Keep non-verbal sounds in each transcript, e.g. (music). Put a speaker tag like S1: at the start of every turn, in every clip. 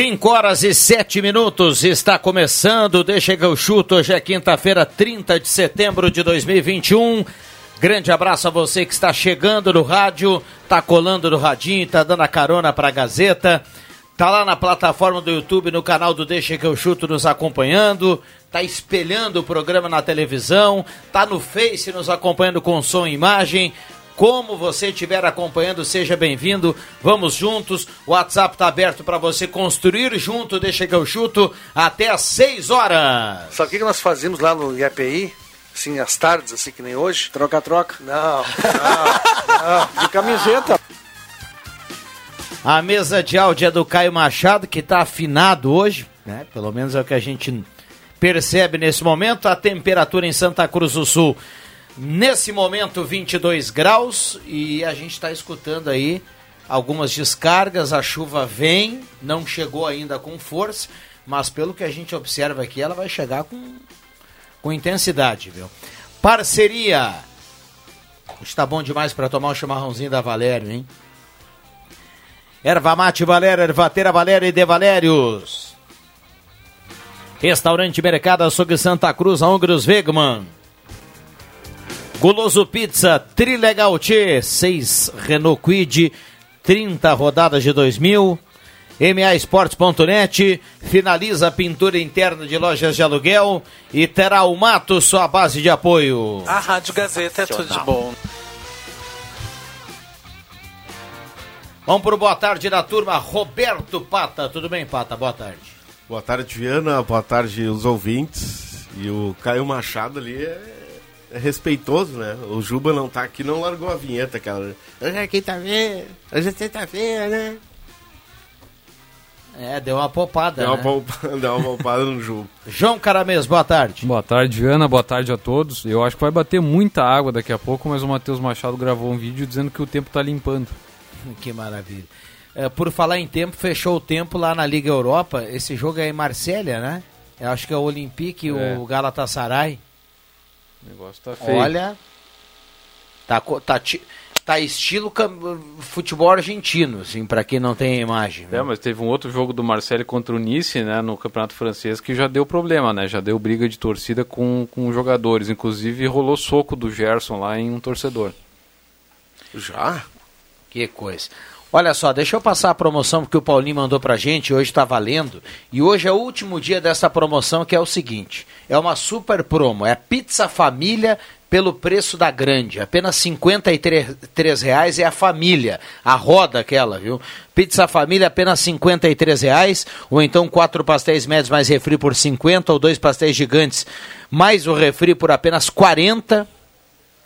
S1: Cinco horas e sete minutos, está começando, deixa que eu chuto, hoje é quinta-feira, 30 de setembro de 2021. Grande abraço a você que está chegando no rádio, tá colando no radinho, tá dando a carona para a Gazeta, tá lá na plataforma do YouTube, no canal do Deixa que eu chuto nos acompanhando, tá espelhando o programa na televisão, tá no Face nos acompanhando com som e imagem, como você estiver acompanhando, seja bem-vindo. Vamos juntos. O WhatsApp está aberto para você construir junto. Deixa que eu chuto até às 6 horas.
S2: Sabe o que que nós fazíamos lá no IAPI? Assim, às tardes, assim que nem hoje?
S3: Troca-troca.
S2: Não, não, não.
S3: De camiseta.
S1: A mesa de áudio é do Caio Machado, que está afinado hoje, né? Pelo menos é o que a gente percebe nesse momento. A temperatura em Santa Cruz do Sul, nesse momento, 22 graus. E a gente está escutando aí algumas descargas. A chuva vem, não chegou ainda com força, mas pelo que a gente observa aqui, ela vai chegar com, com intensidade, viu? Parceria. Está bom demais para tomar um chimarrãozinho da Valério, hein? Erva Mate Valério, Ervateira Valério e De Valérios. Restaurante Mercado Açougue Santa Cruz, Hongros Wegman. Guloso Pizza, Trilegal T, 6 Renault Quid, 30 rodadas de 2000. MAEsportes.net, finaliza a pintura interna de lojas de aluguel e terá o Mato sua base de apoio.
S4: A Rádio Gazeta é tudo de bom.
S1: Vamos pro boa tarde da turma, Roberto Pata. Tudo bem, Pata? Boa tarde.
S5: Boa tarde, Viana. Boa tarde, os ouvintes. E o Caio Machado ali é, é respeitoso, né? O Juba não tá aqui, não largou a vinheta, aquela. Hoje é quinta-feira, hoje é sexta-feira, né?
S1: É, deu uma poupada,
S5: Deu uma,
S1: né?
S5: poupada, (laughs) deu uma poupada no Juba.
S1: João Caramês, boa tarde.
S6: Boa tarde, Viana. Boa tarde a todos. Eu acho que vai bater muita água daqui a pouco, mas o Matheus Machado gravou um vídeo dizendo que o tempo tá limpando. (laughs)
S1: Que maravilha. É, por falar em tempo, fechou o tempo lá na Liga Europa. Esse jogo é em Marsella, né? Eu acho que é o Olympique e
S6: É.
S1: o Galatasaray.
S6: O negócio tá feio.
S1: Olha, tá, tá, tá estilo futebol argentino, assim, pra quem não tem a imagem.
S6: É, mas teve um outro jogo do Marcelo contra o Nice, né, no Campeonato Francês, que já deu problema, né? Já deu briga de torcida com, com jogadores. Inclusive rolou soco do Gerson lá em um torcedor.
S5: Já?
S1: Que coisa. Olha só, deixa eu passar a promoção que o Paulinho mandou pra gente, hoje tá valendo. E hoje é o último dia dessa promoção, que é o seguinte: é uma super promo, é pizza família pelo preço da grande. Apenas 53 reais é a família, a roda aquela, viu? Pizza família apenas 53 reais, ou então quatro pastéis médios mais refri por 50, ou dois pastéis gigantes mais o refri por apenas 40.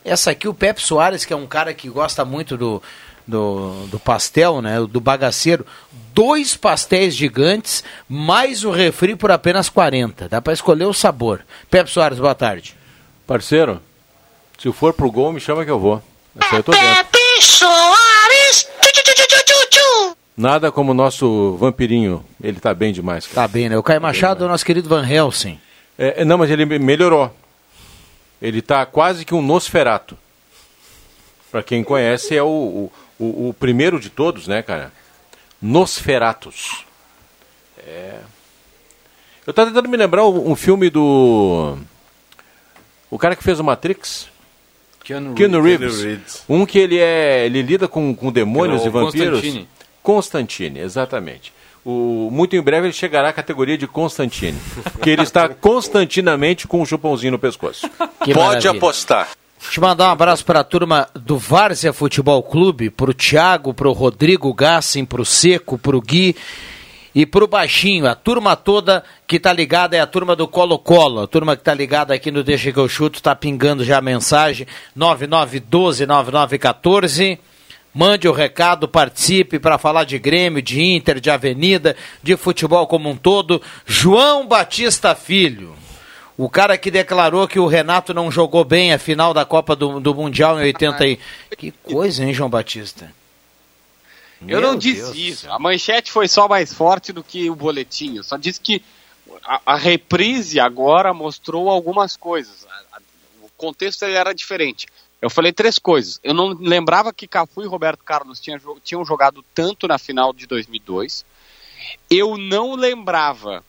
S1: Essa aqui, o Pepe Soares, que é um cara que gosta muito do, do, do pastel, né? Do bagaceiro. Dois pastéis gigantes, mais o refri por apenas 40. Dá para escolher o sabor. Pepe Soares, boa tarde.
S7: Parceiro, se for pro gol, me chama que eu vou. Essa eu tô dentro. Nada como o nosso vampirinho. Ele tá bem demais. Cara.
S1: Tá bem, né? O Caio Machado, nosso querido Van Helsing.
S7: É, não, mas ele me- melhorou. Ele tá quase que um Nosferato. Pra quem conhece, é o, o, o- o primeiro de todos, né, cara? Nosferatus. É. Eu tava tentando me lembrar um, um filme do. O cara que fez o Matrix.
S6: Keanu,
S7: Keanu
S6: Reeves.
S7: Reeves.
S5: Reeves.
S7: Um que ele é. ele lida com, com demônios
S6: É o
S7: e vampiros.
S6: Constantine.
S7: Constantine, exatamente. o, muito em breve ele chegará à categoria de Constantine. Porque ele está (laughs) constantinamente com um chupãozinho no pescoço.
S1: Que
S4: Pode
S1: maravilha.
S4: apostar.
S1: Eu mandar um abraço para a turma do Várzea Futebol Clube, pro Thiago, pro Rodrigo Gassim, pro Seco, pro Gui e pro Baixinho. A turma toda que tá ligada é a turma do Colo-Colo. A turma que tá ligada aqui no Deixa que eu chuto, tá pingando já a mensagem 9912-9914. Mande o recado, participe para falar de Grêmio, de Inter, de Avenida, de futebol como um todo. João Batista Filho. O cara que declarou que o Renato não jogou bem a final da Copa do, do Mundial em 80 e... Que coisa, hein, João Batista?
S3: Eu
S1: Meu
S3: não disse
S1: Deus
S3: isso. A manchete foi só mais forte do que o boletim. Eu só disse que a, a reprise agora mostrou algumas coisas. A- a- o contexto era diferente. Eu falei três coisas. Eu não lembrava que Cafu e Roberto Carlos tinham, jo- tinham jogado tanto na final de 2002. Eu não lembrava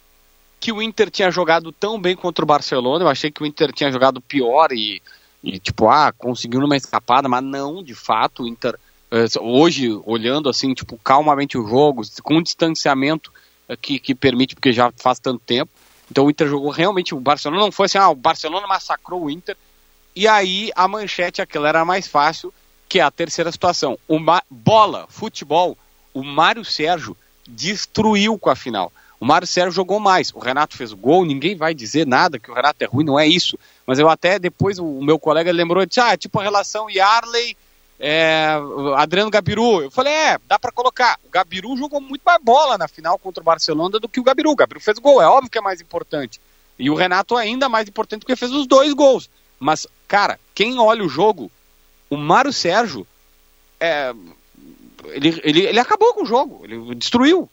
S3: que o Inter tinha jogado tão bem contra o Barcelona. Eu achei que o Inter tinha jogado pior e, e tipo, ah, conseguiu numa escapada, mas não, de fato, o Inter eh, hoje, olhando assim, tipo, calmamente o jogo, com um distanciamento eh, que, que permite, porque já faz tanto tempo. Então o Inter jogou realmente, o Barcelona não foi assim, ah, o Barcelona massacrou o Inter. E aí a manchete, aquela era mais fácil, que é a terceira situação. O Ma- bola, futebol, o Mário Sérgio destruiu com a final. O Mário Sérgio jogou mais. O Renato fez o gol, ninguém vai dizer nada que o Renato é ruim, não é isso. Mas eu até depois, o meu colega lembrou, disse, ah, tipo a relação Yarley é, Adriano Gabiru. Eu falei, é, dá pra colocar. O Gabiru jogou muito mais bola na final contra o Barcelona do que o Gabiru. O Gabiru fez gol, é óbvio que é mais importante. E o Renato ainda mais importante porque fez os dois gols. Mas, cara, quem olha o jogo, o Mário Sérgio, é, ele, ele, ele acabou com o jogo, ele destruiu.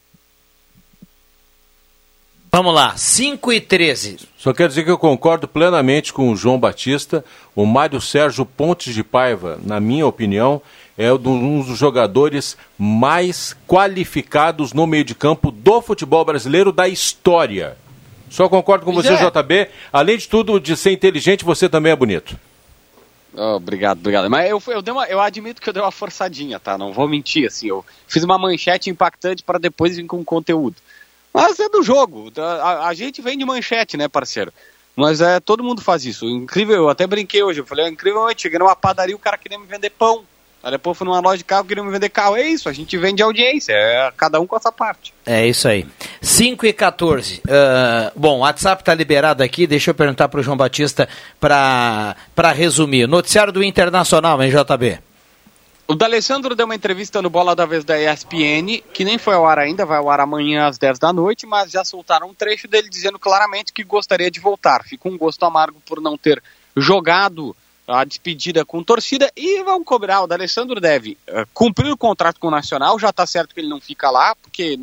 S1: Vamos lá, 5 e 13.
S7: Só quero dizer que eu concordo plenamente com o João Batista. O Mário Sérgio Pontes de Paiva, na minha opinião, é um dos jogadores mais qualificados no meio de campo do futebol brasileiro da história. Só concordo com você,
S3: é.
S7: JB. Além de tudo, de ser inteligente, você também é bonito.
S3: Oh, obrigado, obrigado. Mas eu, eu, dei uma, eu admito que eu dei uma forçadinha, tá? Não vou mentir, assim. Eu fiz uma manchete impactante para depois vir com conteúdo. Mas é do jogo. A, a- a gente vem de manchete, né, parceiro? Mas é, todo mundo faz isso. Incrível, eu até brinquei hoje. Eu falei, incrivelmente, cheguei numa padaria, o cara queria me vender pão. Aí depois fui numa loja de carro, queria me vender carro. É isso, a gente vende audiência. É cada um com essa parte.
S1: É isso aí. 5 e 14. Ah, bom, o WhatsApp tá liberado aqui. Deixa eu perguntar pro João Batista para resumir. Noticiário do Internacional, hein, JB?
S3: O D'Alessandro deu uma entrevista no Bola da Vez da ESPN, que nem foi ao ar ainda, vai ao ar amanhã às 10 da noite, mas já soltaram um trecho dele dizendo claramente que gostaria de voltar. Fica um gosto amargo por não ter jogado a despedida com torcida e vamos cobrar. O D'Alessandro deve eh, cumprir o contrato com o Nacional, já está certo que ele não fica lá, porque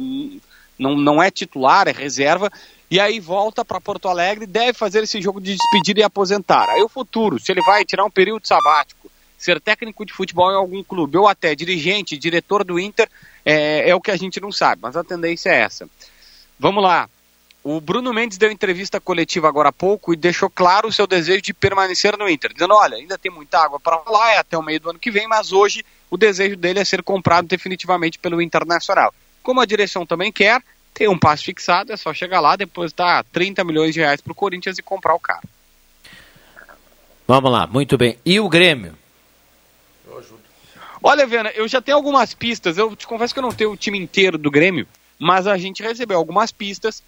S3: não, não é titular, é reserva. E aí volta para Porto Alegre, deve fazer esse jogo de despedida e aposentar. Aí o futuro, se ele vai tirar um período sabático, ser técnico de futebol em algum clube, ou até dirigente, diretor do Inter, é, é o que a gente não sabe, mas a tendência é essa. Vamos lá. O Bruno Mendes deu entrevista coletiva agora há pouco e deixou claro o seu desejo de permanecer no Inter, dizendo: olha, ainda tem muita água para rolar, é até o meio do ano que vem, mas hoje o desejo dele é ser comprado definitivamente pelo Internacional. Como a direção também quer, tem um passe fixado, é só chegar lá, depositar 30 milhões de reais para o Corinthians e comprar o cara.
S1: Vamos lá, muito bem. E o Grêmio?
S3: Olha, Viana, eu já tenho algumas pistas. Eu te confesso que eu não tenho o time inteiro do Grêmio, mas a gente recebeu algumas pistas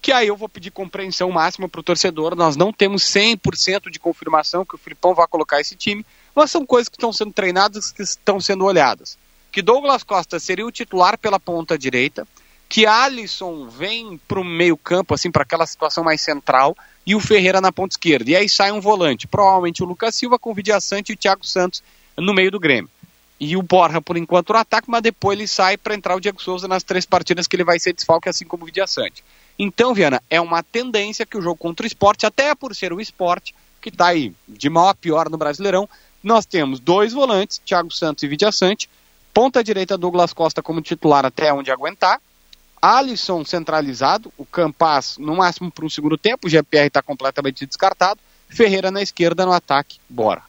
S3: que aí eu vou pedir compreensão máxima para o torcedor. Nós não temos 100% de confirmação que o Filipão vai colocar esse time, mas são coisas que estão sendo treinadas, que estão sendo olhadas. Que Douglas Costa seria o titular pela ponta direita, que Alisson vem para o meio campo, assim, para aquela situação mais central, e o Ferreira na ponta esquerda. E aí sai um volante, provavelmente o Lucas Silva com o Vidia Sante e o Thiago Santos no meio do Grêmio e o Borja por enquanto no ataque, mas depois ele sai para entrar o Diego Souza nas três partidas que ele vai ser desfalque, assim como o Vidia Sante. Então, Viana, é uma tendência que o jogo contra o esporte, até por ser o esporte, que está aí de mal a pior no Brasileirão, nós temos dois volantes, Thiago Santos e Vidia Sante, ponta direita Douglas Costa como titular até onde aguentar, Alisson centralizado, o Campas no máximo para um segundo tempo, o GPR está completamente descartado, Ferreira na esquerda no ataque, bora.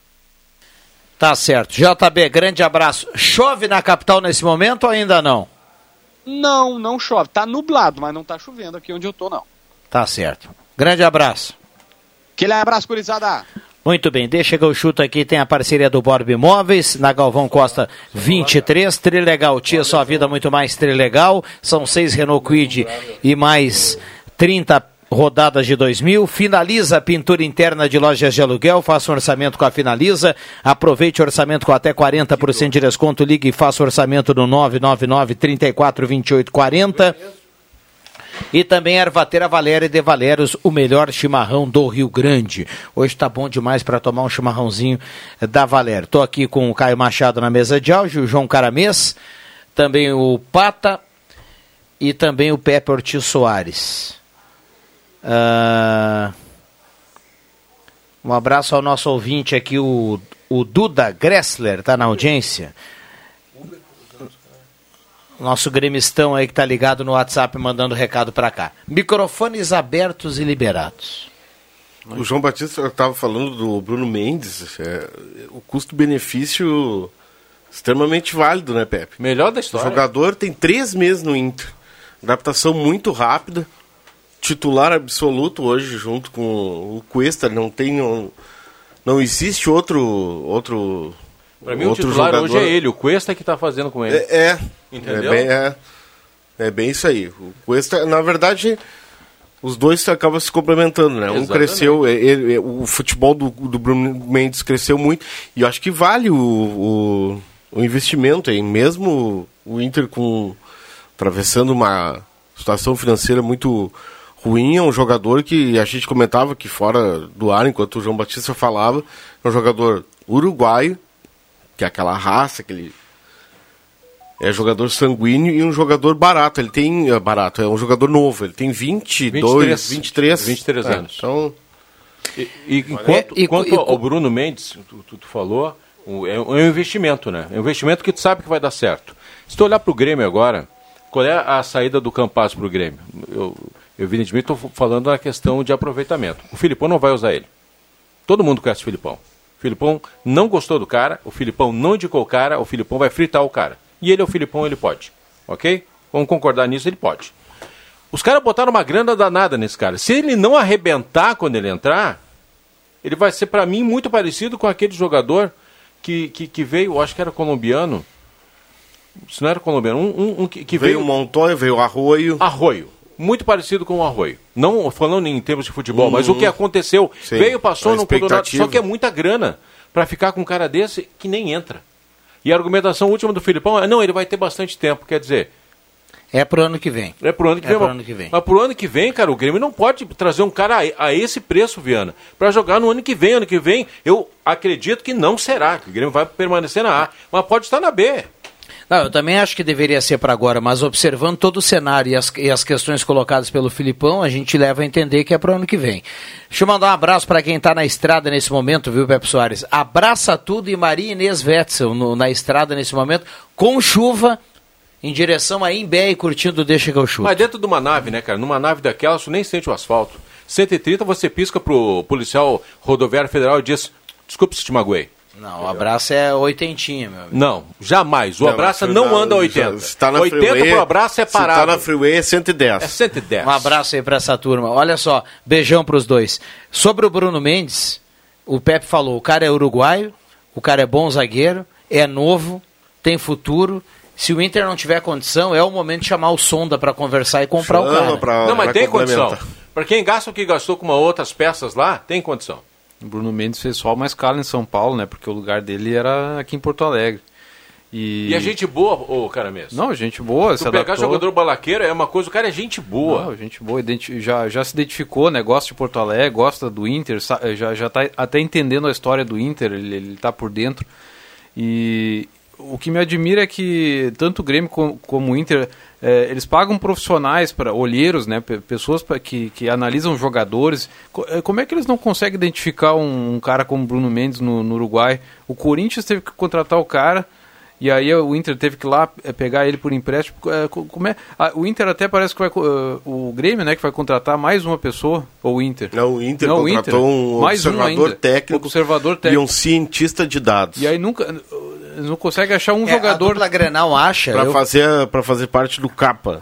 S1: Tá certo. JB, grande abraço. Chove na capital nesse momento ou ainda não?
S3: Não, não chove. Tá nublado, mas não tá chovendo aqui onde eu tô, não.
S1: Tá certo. Grande abraço.
S3: Aquele abraço, gurizada.
S1: Muito bem, deixa que eu chuto aqui, tem a parceria do Borb Imóveis, na Galvão Costa 23, Trilegal, Tia Sua Vida Muito Mais Trilegal, são seis Renault Quid e mais 30 rodadas de 2000, finaliza a pintura interna de lojas de aluguel, faça um orçamento com a Finaliza, aproveite o orçamento com até 40% de desconto, ligue e faça orçamento no 999 34 28 40. E também Ervateira Valéria de Valérios, o melhor chimarrão do Rio Grande. Hoje tá bom demais para tomar um chimarrãozinho da Valéria. Tô aqui com o Caio Machado na mesa de áudio, o João Caramês, também o Pata e também o Pepe Ortiz Soares. Ah, um abraço ao nosso ouvinte aqui, o, o Duda Gressler, tá na audiência. Nosso gremistão aí que tá ligado no WhatsApp mandando recado para cá. Microfones abertos e liberados.
S5: O João Batista estava falando do Bruno Mendes. É, o custo-benefício extremamente válido, né, Pepe?
S7: Melhor da
S5: O
S7: história.
S5: jogador tem três meses no Inter. Adaptação muito rápida. Titular absoluto hoje, junto com o Cuesta. Não tem. um- não existe outro. outro
S7: mim, o
S5: outro
S7: titular
S5: jogador.
S7: hoje é ele. O Cuesta que tá fazendo com ele.
S5: É, é,
S7: Entendeu?
S5: É bem, é, é bem isso aí. O Cuesta, na verdade, os dois acabam se complementando, né? Um
S7: Exatamente.
S5: cresceu, é, ele- é, o futebol do, do Bruno Mendes cresceu muito e eu acho que vale o, o, o investimento aí, mesmo o Inter com atravessando uma situação financeira muito ruim, é um jogador que a gente comentava que fora do ar, enquanto o João Batista falava, é um jogador uruguaio, que é aquela raça, aquele é jogador sanguíneo e um jogador barato. Ele tem. É barato, é um jogador novo. Ele tem 22, 23.
S7: 23
S5: É,
S7: anos.
S5: então,
S7: E, e enquanto,
S1: É, e-
S7: quanto
S1: e-
S7: ao Bruno Mendes, tu, tu- tu falou, o- é, um é um investimento, né? É um investimento que tu sabe que vai dar certo. Se tu olhar pro Grêmio agora, qual é a saída do Campas pro Grêmio? Eu, eu evidentemente estou falando na questão de aproveitamento. O Filipão não vai usar ele. Todo mundo conhece o Filipão. O Filipão não gostou do cara, o Filipão não indicou o cara, o Filipão vai fritar o cara. E ele é o Filipão, ele pode. Ok? Vamos concordar nisso, ele pode. Os caras botaram uma grana danada nesse cara. Se ele não arrebentar quando ele entrar, ele vai ser, pra mim, muito parecido com aquele jogador que, que, que veio, eu acho que era colombiano. Se não era colombiano, um, um- um que, que
S5: veio
S7: veio.
S5: o Montoya, veio o Arroio.
S7: Arroio. Muito parecido com o Arroio. Não falando em termos de futebol, mas o que aconteceu,
S5: Uhum. Sim,
S7: veio, passou,
S5: a
S7: não pegou nada. Só que é muita grana pra ficar com um cara desse que nem entra. E a argumentação última do Filipão é, não, ele vai ter bastante tempo. Quer dizer,
S1: É pro ano que vem.
S7: é pro ano que
S1: É
S7: vem.
S1: pro
S7: mas-
S1: ano que vem.
S7: Mas pro ano que vem, cara, o Grêmio não pode trazer um cara a, a esse preço, Viana, pra jogar no ano que vem. Ano que vem, eu acredito que não será, que o Grêmio vai permanecer na A, mas pode estar na B.
S1: Não, eu também acho que deveria ser para agora, mas observando todo o cenário e as, e as questões colocadas pelo Filipão, a gente leva a entender que é para o ano que vem. Deixa eu mandar um abraço para quem está na estrada nesse momento, viu, Pepe Soares? Abraça tudo e Maria Inês Wetzel no- na estrada nesse momento, com chuva, em direção a Imbé e curtindo o Deixa que eu chuto.
S7: Mas dentro de uma nave, né, cara? Numa nave daquela, tu nem sente o asfalto. 130, você pisca pro policial rodoviário federal e diz: desculpe se te magoei.
S1: Não, o abraço é oitentinha, meu amigo.
S7: Não, jamais. O
S5: Não,
S7: abraço não anda a 80.
S5: já- se tá na
S7: 80
S5: freeway,
S7: pro abraço é
S5: Se tá
S7: parado.
S5: na freeway é 110.
S7: É 110.
S1: Um abraço aí para essa turma. Olha só, beijão para os dois. Sobre o Bruno Mendes, o Pepe falou: o cara é uruguaio, o cara é bom zagueiro, é novo, tem futuro. Se o Inter não tiver condição, é o momento de chamar o Sonda para conversar e comprar o
S5: Chama
S1: cara.
S5: pra-
S7: Não, mas tem condição. Pra quem gasta o que gastou com uma outras peças lá, tem condição.
S6: O Bruno Mendes fez só uma escala em São Paulo, né? Porque o lugar dele era aqui em Porto Alegre. E,
S7: E a gente boa, ô cara mesmo.
S6: Não, gente boa,
S7: Tu
S6: se
S7: pegar
S6: adaptou.
S7: jogador balaqueiro é uma coisa, o cara é gente boa.
S6: Não, gente boa, já, já se identificou, né? Gosta de Porto Alegre, gosta do Inter, já, já tá até entendendo a história do Inter, ele, ele tá por dentro. E o que me admira é que tanto o Grêmio como, como o Inter, eh, eles pagam profissionais para olheiros, né? pe- Pessoas pra, que, que analisam jogadores. Eh, Como é que eles não conseguem identificar um, um cara como Bruno Mendes no, no Uruguai? O Corinthians teve que contratar o cara. E aí o Inter teve que ir lá eh, pegar ele por empréstimo. Eh, co- Como é? Ah, o Inter até parece que vai. eh, o Grêmio, né, que vai contratar mais uma pessoa. Ou o Inter?
S5: Não, o Inter
S6: Não, o
S5: contratou
S6: Inter.
S5: um
S6: Mais um
S5: observador
S6: ainda.
S5: técnico
S6: Observador
S5: e
S6: técnico.
S5: um cientista de dados.
S6: E aí nunca. não conseguem achar um
S1: É,
S6: jogador.
S1: A dupla Grenal acha.
S5: Pra,
S1: eu-
S5: fazer, pra fazer parte do capa.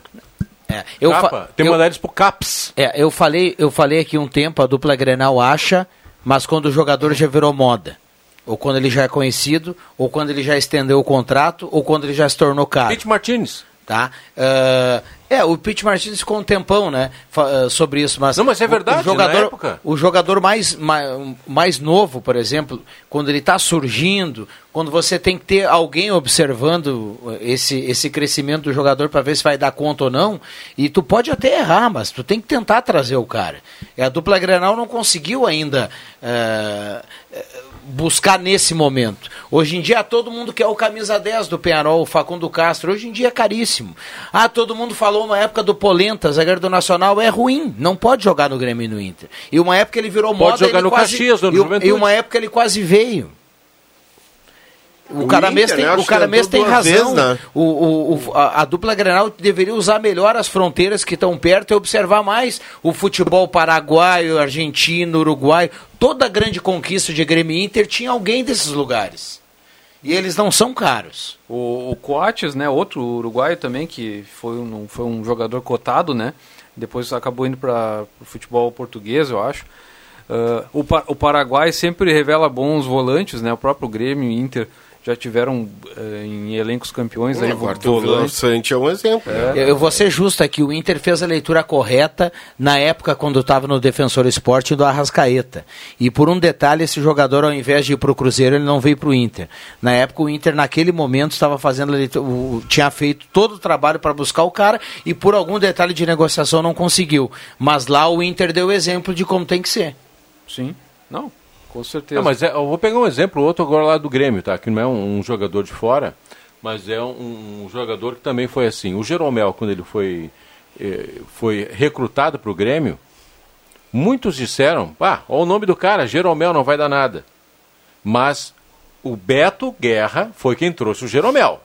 S1: é, eu fa-
S7: Capa, tem
S1: eu-
S7: mandar eles pro CAPS.
S1: É, eu falei, eu falei aqui um tempo, a dupla Grenal acha, mas quando o jogador já virou moda. Ou quando ele já é conhecido, ou quando ele já estendeu o contrato, ou quando ele já se tornou caro.
S7: Pete Martinez.
S1: Tá? Ah, é, o Pete Martins ficou um tempão, né? ah, sobre isso, mas.
S7: Não, mas é verdade,
S1: O, jogador, o jogador mais, mais, mais novo, por exemplo, quando ele está surgindo, quando você tem que ter alguém observando esse, esse crescimento do jogador para ver se vai dar conta ou não, e tu pode até errar, mas tu tem que tentar trazer o cara. E a dupla Grenal não conseguiu ainda. ah, buscar nesse momento. Hoje em dia todo mundo quer o camisa 10 do Penharol, o Facundo Castro. Hoje em dia é caríssimo. Ah, todo mundo falou uma época do Polenta, zagueiro do Nacional, é ruim. Não pode jogar no Grêmio e no Inter. E uma época ele virou
S7: Pode
S1: moda.
S7: jogar
S1: ele
S7: no
S1: quase,
S7: Caxias, no
S1: e, e uma época ele quase veio. O,
S5: O
S1: cara mesmo tem,
S5: né?
S1: O cara mesmo tem razão.
S5: vezes, né?
S1: o, o, o- a, a dupla Grenal deveria usar melhor as fronteiras que estão perto e observar mais o futebol paraguaio, argentino, uruguaio. Toda grande conquista de Grêmio Inter tinha alguém desses lugares. E eles não são caros.
S6: O, o Coates, né, outro uruguaio também, que foi um, foi um jogador cotado, né? Depois acabou indo para o futebol português, eu acho. Ah, o, o Paraguai sempre revela bons volantes, né? O próprio Grêmio Inter já tiveram eh, em elencos campeões aí
S5: o Vila
S6: volantes.
S5: Sante é um exemplo. né?
S1: Eu, eu vou ser justo aqui, o Inter fez a leitura correta na época quando estava no Defensor Esporte do Arrascaeta. E por um detalhe, esse jogador, ao invés de ir para o Cruzeiro, ele não veio para o Inter. Na época, o Inter, naquele momento, estava fazendo a leitura, o- tinha feito todo o trabalho para buscar o cara e por algum detalhe de negociação não conseguiu. Mas lá o Inter deu exemplo de como tem que ser.
S6: Sim, não, com certeza.
S7: Não, mas é- eu vou pegar um exemplo outro agora lá do Grêmio, tá? Que não é um, um jogador de fora, mas é um, um jogador que também foi assim. O Jeromel, quando ele foi, eh, foi recrutado para o Grêmio, muitos disseram, ah, olha o nome do cara, Jeromel não vai dar nada. Mas o Beto Guerra foi quem trouxe o Jeromel.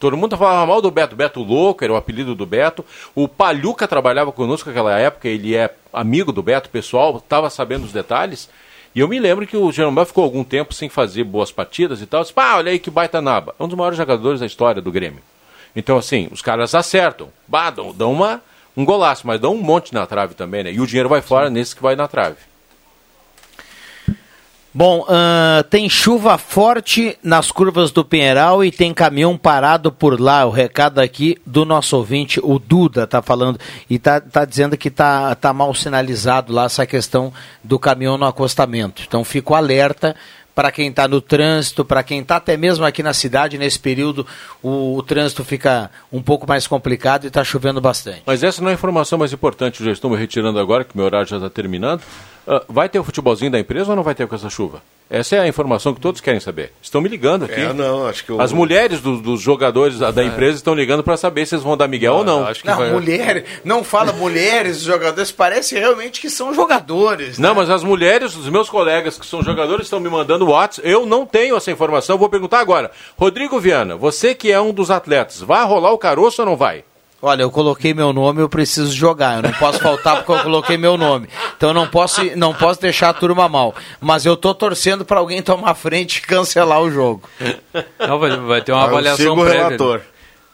S7: Todo mundo falava mal do Beto, Beto Louco, era o apelido do Beto. O Palhuca trabalhava conosco naquela época, ele é amigo do Beto, pessoal, estava sabendo os detalhes. E eu me lembro que o Jeromel ficou algum tempo sem fazer boas partidas e tal. Disse, pá, olha aí que baita naba. É um dos maiores jogadores da história do Grêmio. Então, assim, os caras acertam. Bah, dão, uma, um golaço, mas dão um monte na trave também, né? E o dinheiro vai fora nesse que vai na trave.
S1: Bom, ahn, tem chuva forte nas curvas do Pinheiral e tem caminhão parado por lá. O recado aqui do nosso ouvinte, o Duda, tá falando e tá, tá dizendo que tá, tá mal sinalizado lá essa questão do caminhão no acostamento. Então fico alerta para quem está no trânsito, para quem está até mesmo aqui na cidade nesse período, o, o trânsito fica um pouco mais complicado e está chovendo bastante.
S7: Mas essa não é a informação mais importante, já estou me retirando agora, que meu horário já está terminando. Ah, vai ter o futebolzinho da empresa ou não vai ter com essa chuva? Essa é a informação que todos querem saber. Estão me ligando aqui.
S5: É, não, acho que o-
S7: As mulheres do- dos jogadores da, da empresa estão ligando para saber se eles vão dar Miguel ou não.
S6: Acho que
S1: Não,
S6: vai...
S1: mulher, não fala mulheres, jogadores, parece realmente que são jogadores.
S7: Não, mas as mulheres, os meus colegas que são jogadores, estão me mandando WhatsApp. Eu não tenho essa informação, vou perguntar agora. Rodrigo Viana, você que é um dos atletas, vai rolar o caroço ou não vai?
S1: Olha, eu coloquei meu nome, eu preciso jogar. Eu não posso faltar porque eu coloquei meu nome. Então eu não posso, não posso deixar a turma mal. Mas eu tô torcendo para alguém tomar frente e cancelar o jogo.
S6: Não, vai, vai ter uma
S5: eu
S6: avaliação
S5: sigo o
S6: prévia.
S5: relator.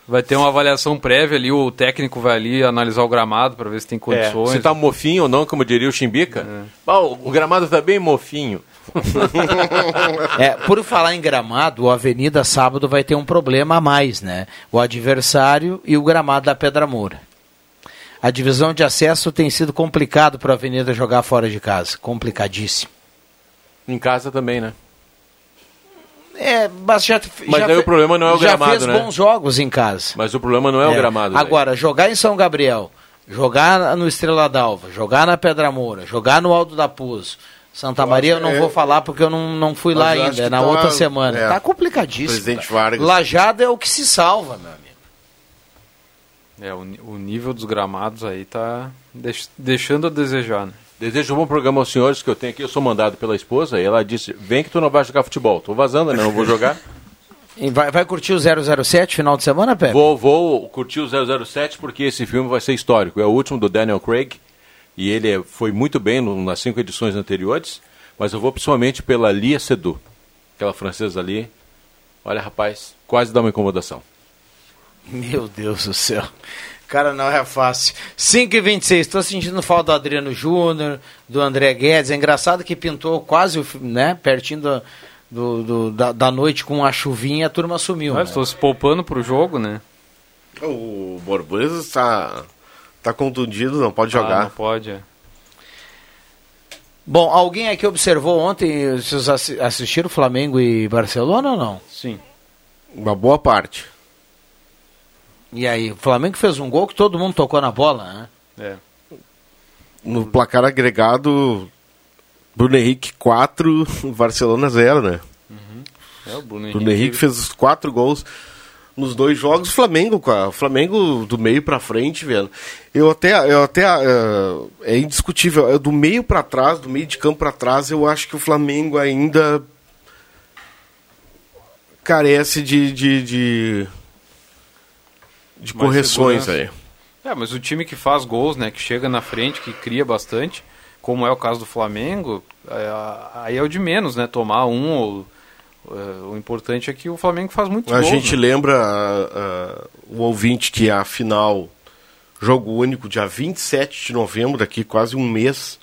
S6: Vai ter uma avaliação prévia ali, o técnico vai ali analisar o gramado para ver se tem condições.
S7: se tá mofinho ou não, como diria o Chimbica. Ah, o, o gramado tá bem mofinho. (laughs)
S1: É, por falar em gramado, o Avenida sábado vai ter um problema a mais, né? O adversário e o gramado da Pedra Moura. A divisão de acesso tem sido complicado para a Avenida jogar fora de casa. Complicadíssimo.
S7: Em casa também, né?
S1: É, mas já,
S7: Mas
S1: já
S7: aí o problema não é o
S1: já
S7: gramado,
S1: fez
S7: né?
S1: bons jogos em casa.
S7: Mas o problema não é, o gramado. daí.
S1: Agora, jogar em São Gabriel, jogar no Estrela d'Alva, jogar na Pedra Moura, jogar no Alto da Puz, Santa Maria eu não
S5: é-
S1: vou falar porque eu não, não fui
S5: Mas
S1: lá
S5: eu
S1: ainda, é na
S5: tá-
S1: outra semana.
S5: é.
S1: Tá complicadíssimo.
S5: Presidente. Vargas.
S1: Lajado é o que se salva, meu amigo.
S6: É, o, o nível dos gramados aí tá deix- deixando a desejar, né?
S7: Desejo um bom programa aos senhores que eu tenho aqui. Eu sou mandado pela esposa e ela disse: Vem que tu não vai jogar futebol. Tô vazando, né? Não vou jogar. (laughs)
S1: Vai, vai curtir o 007 final de semana, Pepe?
S7: Vou, vou curtir o 007 porque esse filme vai ser histórico. É o último do Daniel Craig e ele é- foi muito bem no- nas cinco edições anteriores. Mas eu vou principalmente pela Lia Seydoux, aquela francesa ali. Olha, rapaz, quase dá uma incomodação.
S1: Meu Deus do céu. Cara, não é fácil. 5 e 26 estou sentindo falta do Adriano Júnior, do André Guedes. É engraçado que pintou quase, né, pertinho do, do, do da, da, noite com a chuvinha a turma sumiu.
S6: Né? Estou se poupando pro jogo, né?
S5: O Borboleta está tá contundido, não pode jogar. Ah,
S6: não pode, é.
S1: Bom, alguém aqui observou ontem, vocês assistiram Flamengo e Barcelona ou não?
S6: Sim.
S5: Uma boa parte.
S1: E aí, o Flamengo fez um gol que todo mundo tocou na bola, né?
S6: É.
S5: No placar agregado, Bruno Henrique 4, (laughs) Barcelona 0, né?
S6: Uhum. É, o Bruno,
S5: Bruno Henrique... Henrique fez os quatro gols nos dois jogos, Flamengo, o Flamengo do meio para frente, velho. Eu até, eu até uh, é indiscutível, do meio para trás, do meio de campo para trás, eu acho que o Flamengo ainda carece de, de, de, de correções aí.
S6: É, mas o time que faz gols, né, que chega na frente, que cria bastante, como é o caso do Flamengo, é, aí é o de menos, né, tomar um ou Uh, o importante é que o Flamengo faz muito
S5: A gente né? lembra uh, uh, o ouvinte que a final, jogo único, dia 27 de novembro, daqui quase um mês,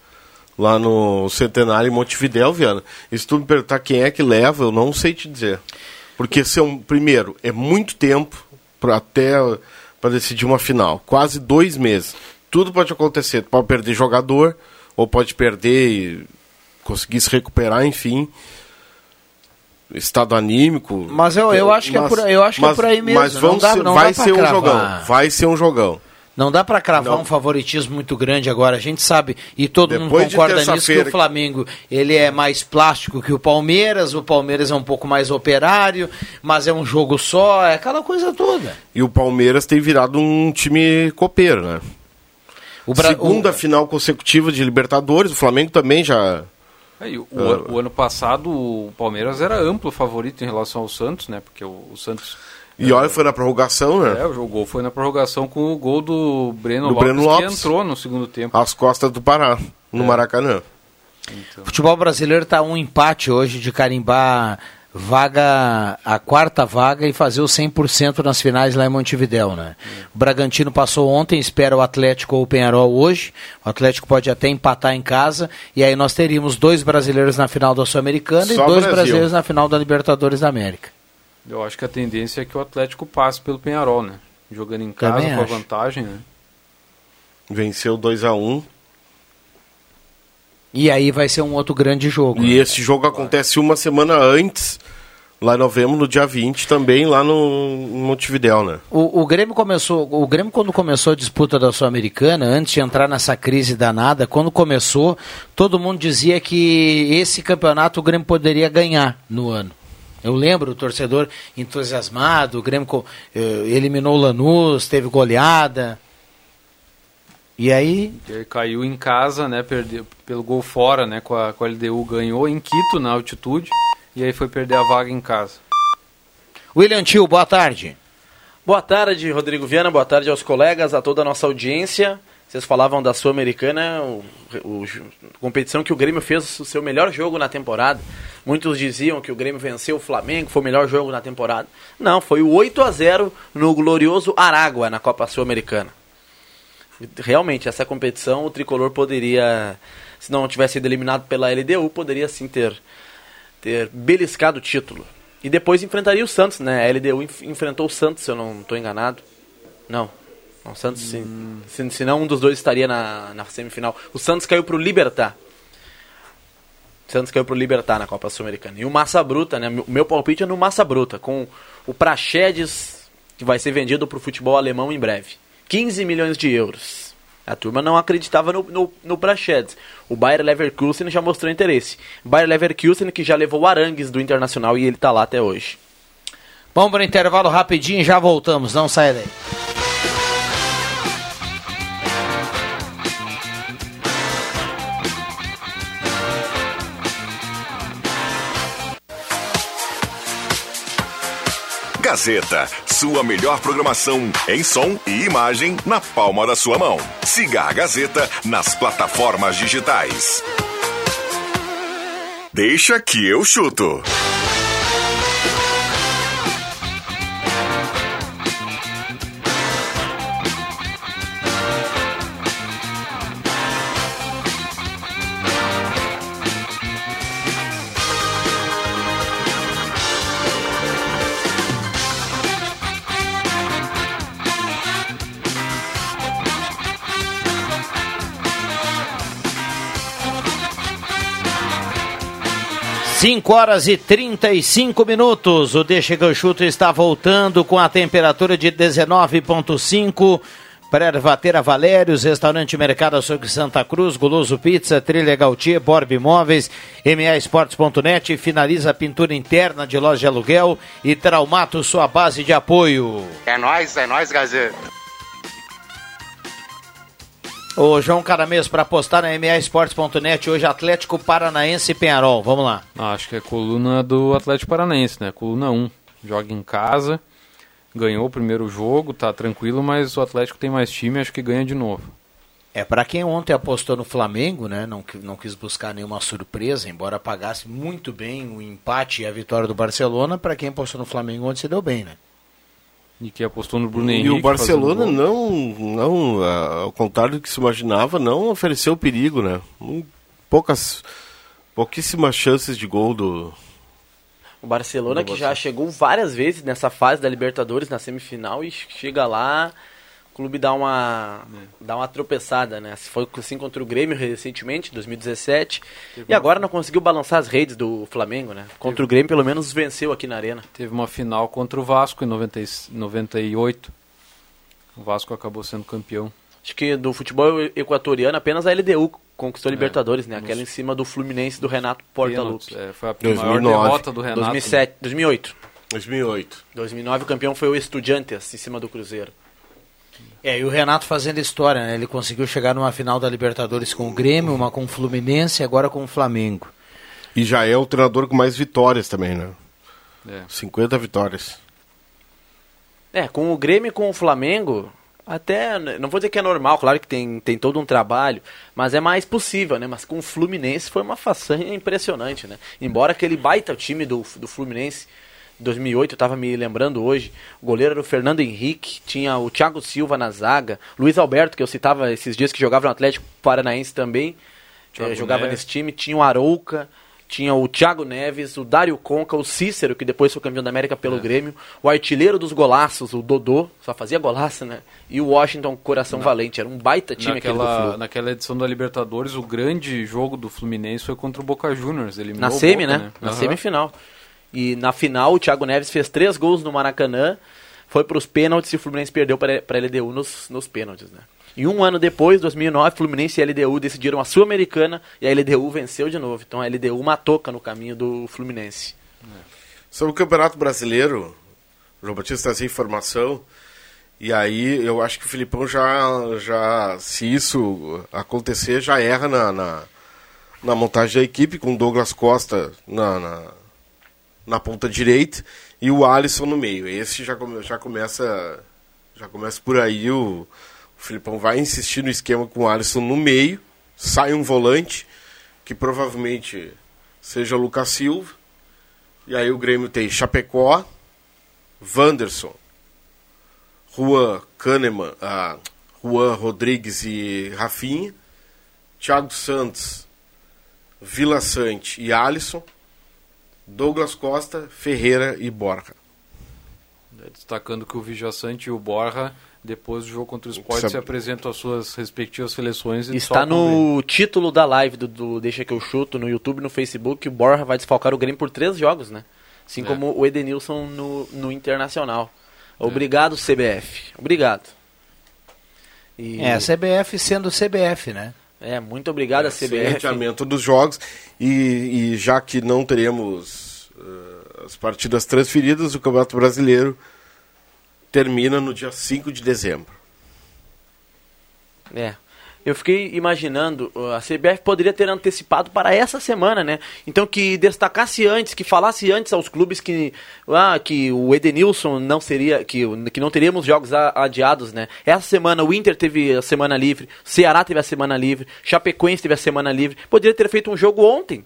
S5: lá no Centenário em Montevidéu, Viana. E se tu me perguntar quem é que leva, eu não sei te dizer. Porque, são, primeiro, é muito tempo para até para decidir uma final. Quase dois meses. Tudo pode acontecer. Tu pode perder jogador, ou pode perder e conseguir se recuperar, enfim estado anímico.
S1: Mas eu, eu acho que é por, eu acho mas, que é por aí mesmo.
S5: Mas vamos dá, ser, vai ser um jogão. Vai ser um jogão.
S1: Não dá para cravar não. um favoritismo muito grande agora. A gente sabe e todo Depois mundo concorda nisso que o Flamengo ele é mais plástico que o Palmeiras. O Palmeiras é um pouco mais operário, mas é um jogo só. É aquela coisa toda.
S5: E o Palmeiras tem virado um time copeiro, né? Bra... Segunda o... final consecutiva de Libertadores. O Flamengo também já
S6: é, o, uh, o, ano passado o Palmeiras era amplo favorito em relação ao Santos, né? Porque o, o Santos.
S5: E olha, foi na prorrogação, né?
S6: É, o gol foi na prorrogação com o gol do Breno, do Lopes, Breno Lopes, que entrou no segundo tempo.
S5: Às costas do Pará, no é. Maracanã.
S1: Então. O futebol brasileiro está um empate hoje de carimbar vaga, a quarta vaga e fazer o 100% nas finais lá em Montevidéu, né? O Bragantino passou ontem, espera o Atlético ou o Penharol hoje. O Atlético pode até empatar em casa e aí nós teríamos dois brasileiros na final da Sul-Americana e dois Brasil. brasileiros na final da Libertadores da América.
S6: Eu acho que a tendência é que o Atlético passe pelo Penharol, né? Jogando em casa Também com acho. a vantagem, né?
S5: Venceu 2 a 1 um.
S1: E aí vai ser um outro grande jogo.
S5: E né? esse jogo acontece uma semana antes, lá em novembro, no dia 20, também lá no Montevidéu, né?
S1: O, o Grêmio começou, o Grêmio quando começou a disputa da Sul-Americana, antes de entrar nessa crise danada, quando começou, todo mundo dizia que esse campeonato o Grêmio poderia ganhar no ano. Eu lembro o torcedor entusiasmado, o Grêmio eh, eliminou o Lanús, teve goleada. E aí?
S6: Ele caiu em casa, né? Perdeu pelo gol fora, né? Com a, com a LDU ganhou em Quito, na altitude. E aí foi perder a vaga em casa.
S1: William Tio, boa tarde.
S8: Boa tarde, Rodrigo Viana. Boa tarde aos colegas, a toda a nossa audiência. Vocês falavam da Sul-Americana, a competição que o Grêmio fez o seu melhor jogo na temporada. Muitos diziam que o Grêmio venceu o Flamengo, foi o melhor jogo na temporada. Não, foi o 8 a 0 no glorioso Aragua na Copa Sul-Americana realmente, essa competição o tricolor poderia, se não tivesse sido eliminado pela LDU, poderia sim ter, ter beliscado o título. E depois enfrentaria o Santos, né? A LDU enf enfrentou o Santos, se eu não estou enganado. Não. O Santos, hum. se, se não, um dos dois estaria na, na semifinal. O Santos caiu para o Libertar. O Santos caiu para o Libertar na Copa Sul-Americana. E o Massa Bruta, né? O meu palpite é no Massa Bruta, com o Praxedes, que vai ser vendido para o futebol alemão em breve. 15 milhões de euros. A turma não acreditava no, no, no Praxedes. O Bayer Leverkusen já mostrou interesse. Bayer Leverkusen que já levou o Arangues do Internacional e ele está lá até hoje.
S1: Vamos para o intervalo rapidinho e já voltamos. Não saia daí.
S9: Gazeta, sua melhor programação em som e imagem na palma da sua mão. Siga a Gazeta nas plataformas digitais. Deixa que eu chuto.
S1: 5 horas e 35 minutos. O Deixa que eu chuto está voltando com a temperatura de 19,5. Pré-Ervatera Valérios, Restaurante Mercado Açougue Santa Cruz, Goloso Pizza, Trilha Gautier, Borb Imóveis, MAEsportes.net, finaliza a pintura interna de loja de aluguel e Traumato, sua base de apoio.
S10: É nóis, é nóis, Gazeta.
S1: Ô João Caramês, para postar na MAEsportes.net, hoje Atlético Paranaense e Penharol, vamos lá.
S6: Ah, acho que é coluna do Atlético Paranaense, né? Coluna 1. Joga em casa, ganhou o primeiro jogo, tá tranquilo, mas o Atlético tem mais time, acho que ganha de novo.
S1: É, para quem ontem apostou no Flamengo, né, não, não quis buscar nenhuma surpresa, embora pagasse muito bem o empate e a vitória do Barcelona, para quem apostou no Flamengo ontem se deu bem, né?
S6: E que apostou no Bruno
S5: E
S6: Henrique.
S5: o Barcelona não, não ao contrário do que se imaginava, não ofereceu perigo, né? Poucas, pouquíssimas chances de gol do,
S8: O Barcelona que já chegou várias vezes nessa fase da Libertadores, na semifinal, e chega lá, clube dá uma, dá uma tropeçada, né? Foi assim contra o Grêmio recentemente, 2017, e agora não conseguiu balançar as redes do Flamengo, né? Contra o Grêmio pelo menos venceu aqui na arena.
S6: Teve uma final contra o Vasco em 90, e- 98. O Vasco acabou sendo campeão.
S8: Acho que do futebol equatoriano apenas a LDU conquistou a Libertadores, né? Aquela em cima do Fluminense do Renato Portaluppi.
S6: É, foi a
S5: 2009.
S6: maior derrota do Renato.
S8: 2007, 2008.
S5: 2008.
S8: 2009 o campeão foi o Estudiantes em cima do Cruzeiro.
S1: É, e o Renato fazendo história, né? Ele conseguiu chegar numa final da Libertadores com o Grêmio, uma com o Fluminense e agora com o Flamengo.
S5: E já é o treinador com mais vitórias também, né?
S6: É.
S5: 50 vitórias.
S8: É, com o Grêmio e com o Flamengo, até, não vou dizer que é normal, claro que tem, tem todo um trabalho, mas é mais possível, né? Mas com o Fluminense foi uma façanha impressionante, né? Embora aquele baita time do, do Fluminense, 2008, eu tava me lembrando hoje, o goleiro era o Fernando Henrique, tinha o Thiago Silva na zaga, Luiz Alberto, que eu citava esses dias que jogava no Atlético Paranaense também, eh, jogava
S6: Neves.
S8: nesse time, tinha o Arouca, tinha o Thiago Neves, o Dário Conca, o Cícero, que depois foi campeão da América pelo Grêmio, o artilheiro dos golaços, o Dodô, só fazia golaço, né? E o Washington Coração Valente, era um baita time aquele do
S6: Naquela,
S8: Flu.
S6: naquela edição da Libertadores, o grande jogo do Fluminense foi contra o Boca Juniors. Ele
S8: Na semi, né? Na semifinal. E na final, o Thiago Neves fez três gols no Maracanã, foi para os pênaltis e o Fluminense perdeu para a LDU nos, nos pênaltis, né? E um ano depois, 2009, Fluminense e LDU decidiram a Sul-Americana e a LDU venceu de novo. Então a LDU matou no caminho do Fluminense.
S5: Sobre o Campeonato Brasileiro, o João Batista essa informação. E aí eu acho que o Filipão já, já se isso acontecer, já erra na, na, na montagem da equipe, com Douglas Costa na, na, na ponta direita e o Alisson no meio. Esse já, come- já começa já começa por aí. O, o Filipão vai insistir no esquema com o Alisson no meio, sai um volante, que provavelmente seja o Lucas Silva. E aí o Grêmio tem Chapecó, Wanderson, Juan Kahneman, ah, Juan Rodrigues e Rafinha, Thiago Santos, Vila Sante e Alisson, Douglas Costa, Ferreira e Borja.
S6: É, Destacando que o Vijaçante e o Borja, depois do jogo contra o Sport,
S5: Sabe-
S6: se apresentam às suas respectivas seleções e
S8: Está no título da live do, do Deixa Que Eu Chuto, no YouTube, no Facebook, o Borja vai desfalcar o Grêmio por três jogos, né? Assim
S6: É.
S8: como o Edenilson no, no Internacional. Obrigado, CBF. Obrigado. E-
S1: É, a CBF sendo CBF, né?
S8: É, muito obrigado a
S5: Sem
S8: CBF.
S5: adiamento dos jogos. E, e já que não teremos eh, as partidas transferidas, o Campeonato Brasileiro termina no dia 5 de dezembro.
S8: É. Eu fiquei imaginando, uh, a CBF poderia ter antecipado para essa semana, né? Então que destacasse antes, que falasse antes aos clubes que, ah, que o Edenilson não seria, que, que não teríamos jogos adiados, né? Essa semana o Inter teve a semana livre, o Ceará teve a semana livre, Chapecoense teve a semana livre. Poderia ter feito um jogo ontem.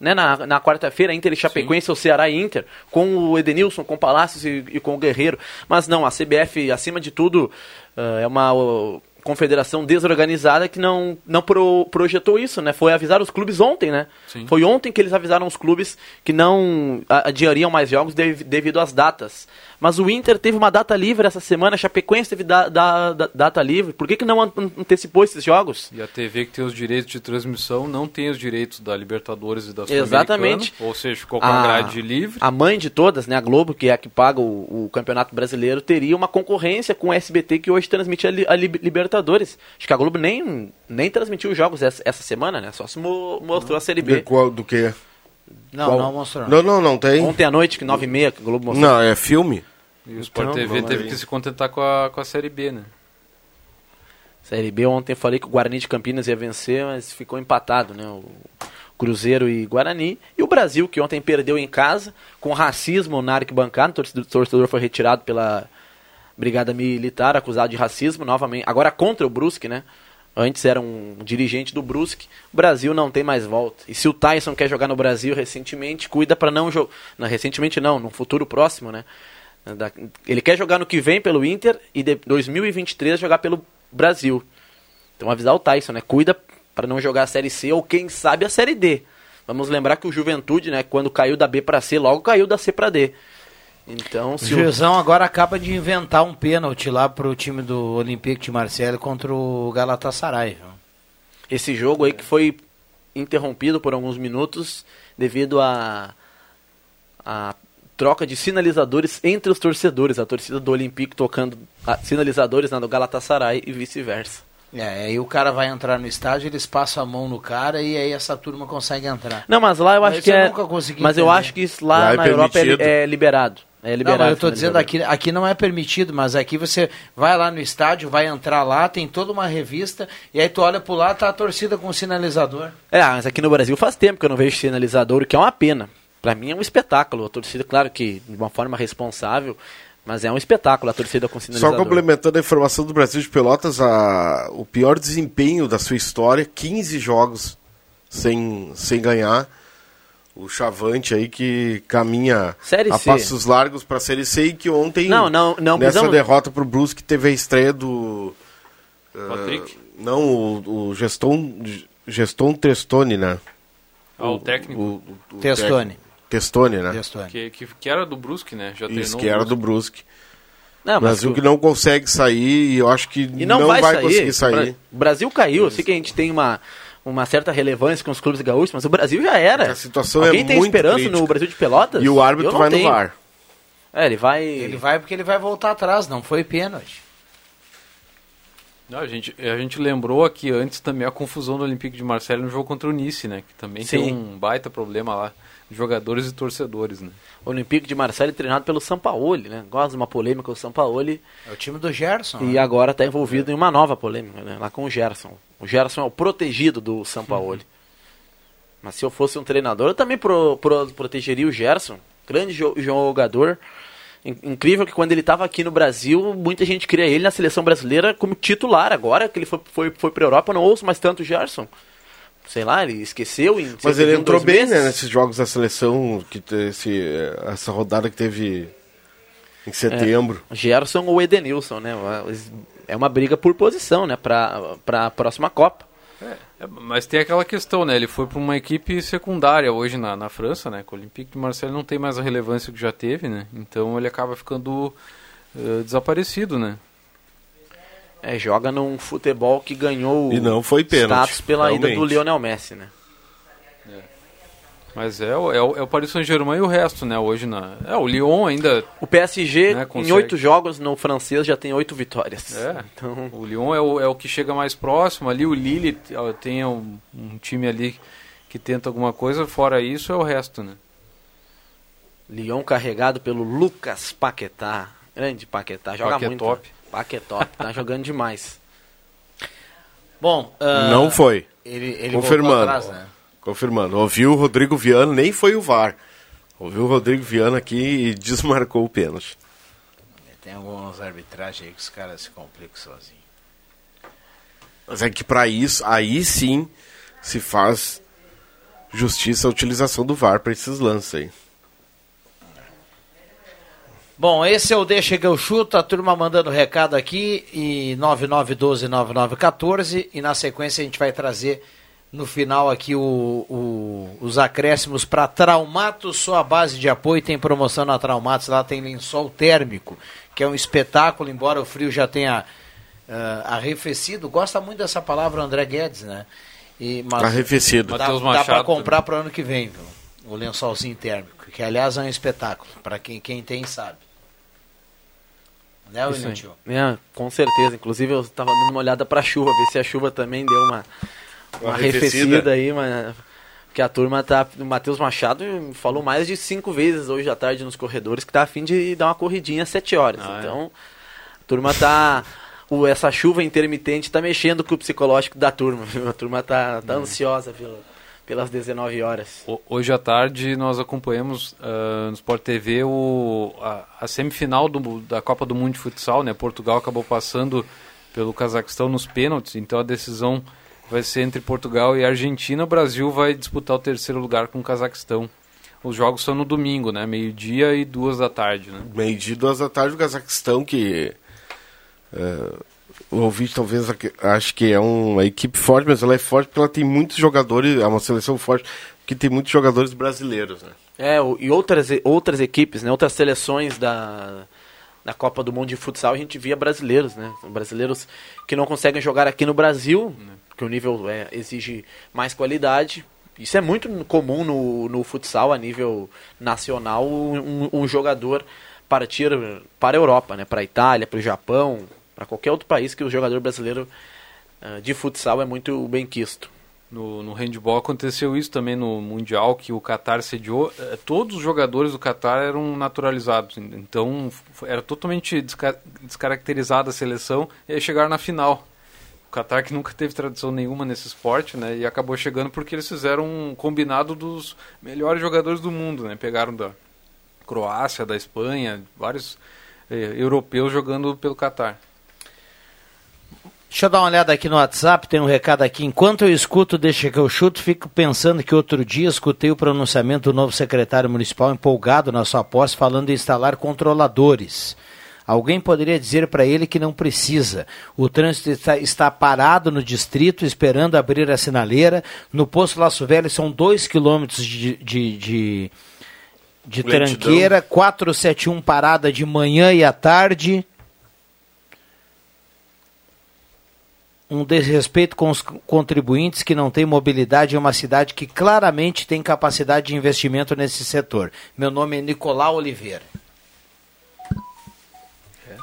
S8: Né, na, na quarta-feira, Inter e Chapecoense, o Ceará e Inter, com o Edenilson, com o Palácios e, e com o Guerreiro. Mas não, a CBF, acima de tudo, ah, é uma uh, confederação desorganizada que não, não pro, projetou isso, né? Foi avisar os clubes ontem, né?
S6: Sim.
S8: Foi ontem que eles avisaram os clubes que não adiariam mais jogos dev- devido às datas. Mas o Inter teve uma data livre essa semana, a Chapecoense teve da, da- da- data livre. Por que, que não an- antecipou esses jogos?
S6: E a TV que tem os direitos de transmissão não tem os direitos da Libertadores e da
S8: Exatamente.
S6: Ou seja, ficou com a grade livre.
S8: A mãe de todas, né, a Globo, que é a que paga o, o Campeonato Brasileiro, teria uma concorrência com o SBT que hoje transmite a, a Li- Libertadores. Acho que a Globo nem, nem transmitiu os jogos essa, essa semana, né? Só se mo- mostrou a Série
S5: De
S8: B.
S5: qual, do que?
S1: Não,
S8: Qual?
S1: não mostrou.
S5: Não, não, não tem.
S8: Ontem à noite, que 9h30, que a Globo mostrou.
S5: Não, é filme.
S6: E o Sport
S8: Então,
S6: TV teve
S5: tem.
S6: que se contentar com a, com a Série B, né?
S8: Série B, ontem eu falei que o Guarani de Campinas ia vencer, mas ficou empatado, né? O Cruzeiro e Guarani. E o Brasil, que ontem perdeu em casa, com racismo na arquibancada. O torcedor, o torcedor foi retirado pela Brigada Militar, acusado de racismo, novamente. Agora contra o Brusque, né? Antes era um dirigente do Brusque. O Brasil não tem mais volta. E se o Tyson quer jogar no Brasil recentemente, cuida para não jogar. Recentemente não, no futuro próximo, né? Ele quer jogar no que vem pelo Inter e de 2023 jogar pelo Brasil. Então avisar o Tyson, né? Cuida para não jogar a Série C ou quem sabe a Série D. Vamos lembrar que o Juventude, né, quando caiu da B para C, logo caiu da C para D. Então,
S1: O
S8: se o,
S1: Juizão agora acaba de inventar um pênalti lá pro time do Olympique de Marseille contra o Galatasaray. viu?
S8: esse jogo aí que foi interrompido por alguns minutos devido a a troca de sinalizadores entre os torcedores, a torcida do Olympique tocando ah, sinalizadores na do Galatasaray e vice-versa.
S1: É, aí o cara vai entrar no estádio, eles passam a mão no cara e aí essa turma consegue entrar.
S8: Não, mas lá eu
S1: Mas
S8: acho
S1: isso
S8: que
S1: eu
S8: é
S1: nunca consegui
S8: Mas eu
S1: entender.
S8: acho que isso lá,
S5: Lá é
S8: na Europa é, li-
S5: permitido.
S8: é liberado. É
S1: Não,
S8: liberado.
S1: mas eu tô dizendo aqui, aqui não é permitido, mas aqui você vai lá no estádio, vai entrar lá, tem toda uma revista, e aí tu olha pro lado, tá a torcida com o sinalizador.
S8: É, mas aqui no Brasil faz tempo que eu não vejo sinalizador, o que é uma pena. Pra mim é um espetáculo. A torcida, claro que de uma forma responsável, mas é um espetáculo a torcida com
S5: Só
S8: sinalizador.
S5: complementando a informação do Brasil de Pelotas, a, o pior desempenho da sua história, 15 jogos sem, sem ganhar. O Chavante aí que caminha
S8: Série
S5: a
S8: C.
S5: passos largos para a Série C e que ontem,
S8: Não, não, não
S5: nessa
S8: precisamos-
S5: derrota pro Brusque, teve a estreia do... ah,
S6: Patrick?
S5: não, o, o Geston, Geston Testone, né?
S6: Ah, o técnico.
S5: O, o- o
S1: Testone.
S5: técnico. Testone, né?
S1: Testone.
S6: Que, que, que era do Brusque, né? Já
S5: Isso, que
S6: o
S5: era
S6: Brusque.
S5: do Brusque.
S8: Não,
S5: O
S8: mas
S5: Brasil
S8: o-
S5: que não consegue sair e eu acho que
S8: E não, vai, sair.
S5: conseguir sair.
S8: O Brasil caiu. Eu sei que a gente tem uma, uma certa relevância com os clubes gaúchos, mas o Brasil já era.
S5: A situação
S8: Alguém
S5: é
S8: tem
S5: muito
S8: esperança
S5: crítica.
S8: no Brasil de Pelotas?
S5: E o árbitro vai no
S8: tenho.
S5: VAR.
S8: É, ele vai.
S1: Ele vai porque ele vai voltar atrás, não foi pênalti.
S6: Não, a, gente, a gente lembrou aqui antes também a confusão do Olympique de Marseille no jogo contra o Nice, né? Que também tem
S8: Sim.
S6: um baita problema lá. Jogadores e torcedores, né?
S8: O Olympique de Marseille treinado pelo Sampaoli, né? Gosta de uma polêmica com o Sampaoli
S1: É o time do Gerson.
S8: e
S1: né?
S8: agora está envolvido em uma nova polêmica, né? Lá com o Gerson. O Gerson é o protegido do Sampaoli. Mas se eu fosse um treinador, eu também pro, pro- protegeria o Gerson. Grande jo- jogador. In- Incrível que quando ele estava aqui no Brasil, muita gente queria ele na seleção brasileira como titular. Agora que ele foi, foi, foi para Europa, eu não ouço mais tanto o Gerson. Sei lá, ele esqueceu. Em
S5: Mas ele entrou bem
S8: meses.
S5: né, nesses jogos da seleção, que esse, essa rodada que teve em setembro.
S8: Gerson ou Edenilson, né? É uma briga por posição, né? Para a próxima Copa.
S6: É, mas tem aquela questão, né? Ele foi para uma equipe secundária hoje na, na França, né? Que o Olympique de Marseille não tem mais a relevância que já teve, né? Então ele acaba ficando eh, desaparecido, né?
S8: É, joga num futebol que ganhou
S5: E não foi pênalti,
S8: status pela ida do
S5: realmente.
S8: Lionel Messi, né?
S6: Mas é, o- é, o- é o Paris Saint-Germain e o resto, né? Hoje na. É, o Lyon ainda.
S8: O PSG,
S6: Né,
S8: em
S6: consegue.
S8: oito jogos no francês, já tem oito vitórias.
S6: É,
S8: Então,
S6: o Lyon é o, é o que chega mais próximo ali. O Lille tem um, um time ali que tenta alguma coisa. Fora isso, é o resto, né?
S8: Lyon carregado pelo Lucas Paquetá. Grande Paquetá, joga
S6: Paquetop.
S8: muito. né? Paquetop, tá jogando demais.
S1: Bom, ah,
S5: Não foi.
S1: Ele, ele
S5: Confirmando.
S1: atrás, né?
S5: Confirmando. Ouviu o Rodrigo Viana, nem foi o VAR. Ouviu o Rodrigo Viana aqui e (laughs) desmarcou o pênalti.
S1: Tem algumas arbitragens aí que os caras se complicam sozinhos.
S5: Mas é que para isso, aí sim se faz justiça a utilização do VAR para esses lances aí.
S1: Bom, esse é o Deixa que eu chuto, a turma mandando recado aqui e 99129914 e na sequência a gente vai trazer no final aqui o, o, os acréscimos para Traumatos, sua base de apoio, tem promoção na Traumatos, lá tem lençol térmico, que é um espetáculo, embora o frio já tenha uh, arrefecido, gosta muito dessa palavra André Guedes, né? E, mas
S5: Arrefecido.
S1: Dá, dá para comprar para o ano que vem, viu? o lençolzinho térmico, que aliás é um espetáculo, para quem, quem tem sabe. Né, William Tio?
S8: É, com certeza. Inclusive eu estava dando uma olhada para a chuva, ver se a chuva também deu uma, uma, arrefecida aí, mas que a turma tá. O Matheus Machado falou mais de cinco vezes hoje à tarde nos corredores que tá a fim de dar uma corridinha às sete horas. Ah, é? então, é. a turma tá. O, essa chuva intermitente tá mexendo com o psicológico da turma, viu? A turma tá, tá hum. ansiosa pelo, pelas 19 horas.
S6: Hoje à tarde nós acompanhamos uh, no Sport TV o, a, a semifinal do, da Copa do Mundo de Futsal. Né? Portugal acabou passando pelo Cazaquistão nos pênaltis, então a decisão vai ser entre Portugal e Argentina. O Brasil vai disputar o terceiro lugar com o Cazaquistão. Os jogos são no domingo, né? Meio-dia e duas da tarde, né?
S5: Meio-dia e duas da tarde, o Cazaquistão que... Uh o ouvinte talvez acho que é uma equipe forte, mas ela é forte porque ela tem muitos jogadores, é uma seleção forte que tem muitos jogadores brasileiros, né?
S8: É, e outras, outras equipes, né, outras seleções da, da Copa do Mundo de Futsal, a gente via brasileiros, né? Brasileiros que não conseguem jogar aqui no Brasil, né, porque o nível é, exige mais qualidade. Isso é muito comum no, no futsal a nível nacional, um, um jogador partir para a Europa, né? Para a Itália, para o Japão, para qualquer outro país que o jogador brasileiro uh, de futsal é muito bem quisto.
S6: No, no handball aconteceu isso também no Mundial, que o Qatar sediou. Eh, todos os jogadores do Qatar eram naturalizados. Então era totalmente desca descaracterizada a seleção e aí chegaram na final. O Qatar que nunca teve tradição nenhuma nesse esporte, né? E acabou chegando porque eles fizeram um combinado dos melhores jogadores do mundo, né? Pegaram da Croácia, da Espanha, vários eh, europeus jogando pelo Qatar.
S1: Deixa eu dar uma olhada aqui no WhatsApp, tem um recado aqui. Enquanto eu escuto, deixa que eu chuto, fico pensando que outro dia escutei o pronunciamento do novo secretário municipal empolgado na sua posse falando em instalar controladores. Alguém poderia dizer para ele que não precisa. O trânsito está, está, parado no distrito, esperando abrir a sinaleira. No posto Laço Velho são dois quilômetros de, de, de, de tranqueira, 471 parada de manhã e à tarde. Um desrespeito com os contribuintes que não têm mobilidade em uma cidade que claramente tem capacidade de investimento nesse setor. Meu nome é Nicolau Oliveira.
S8: É.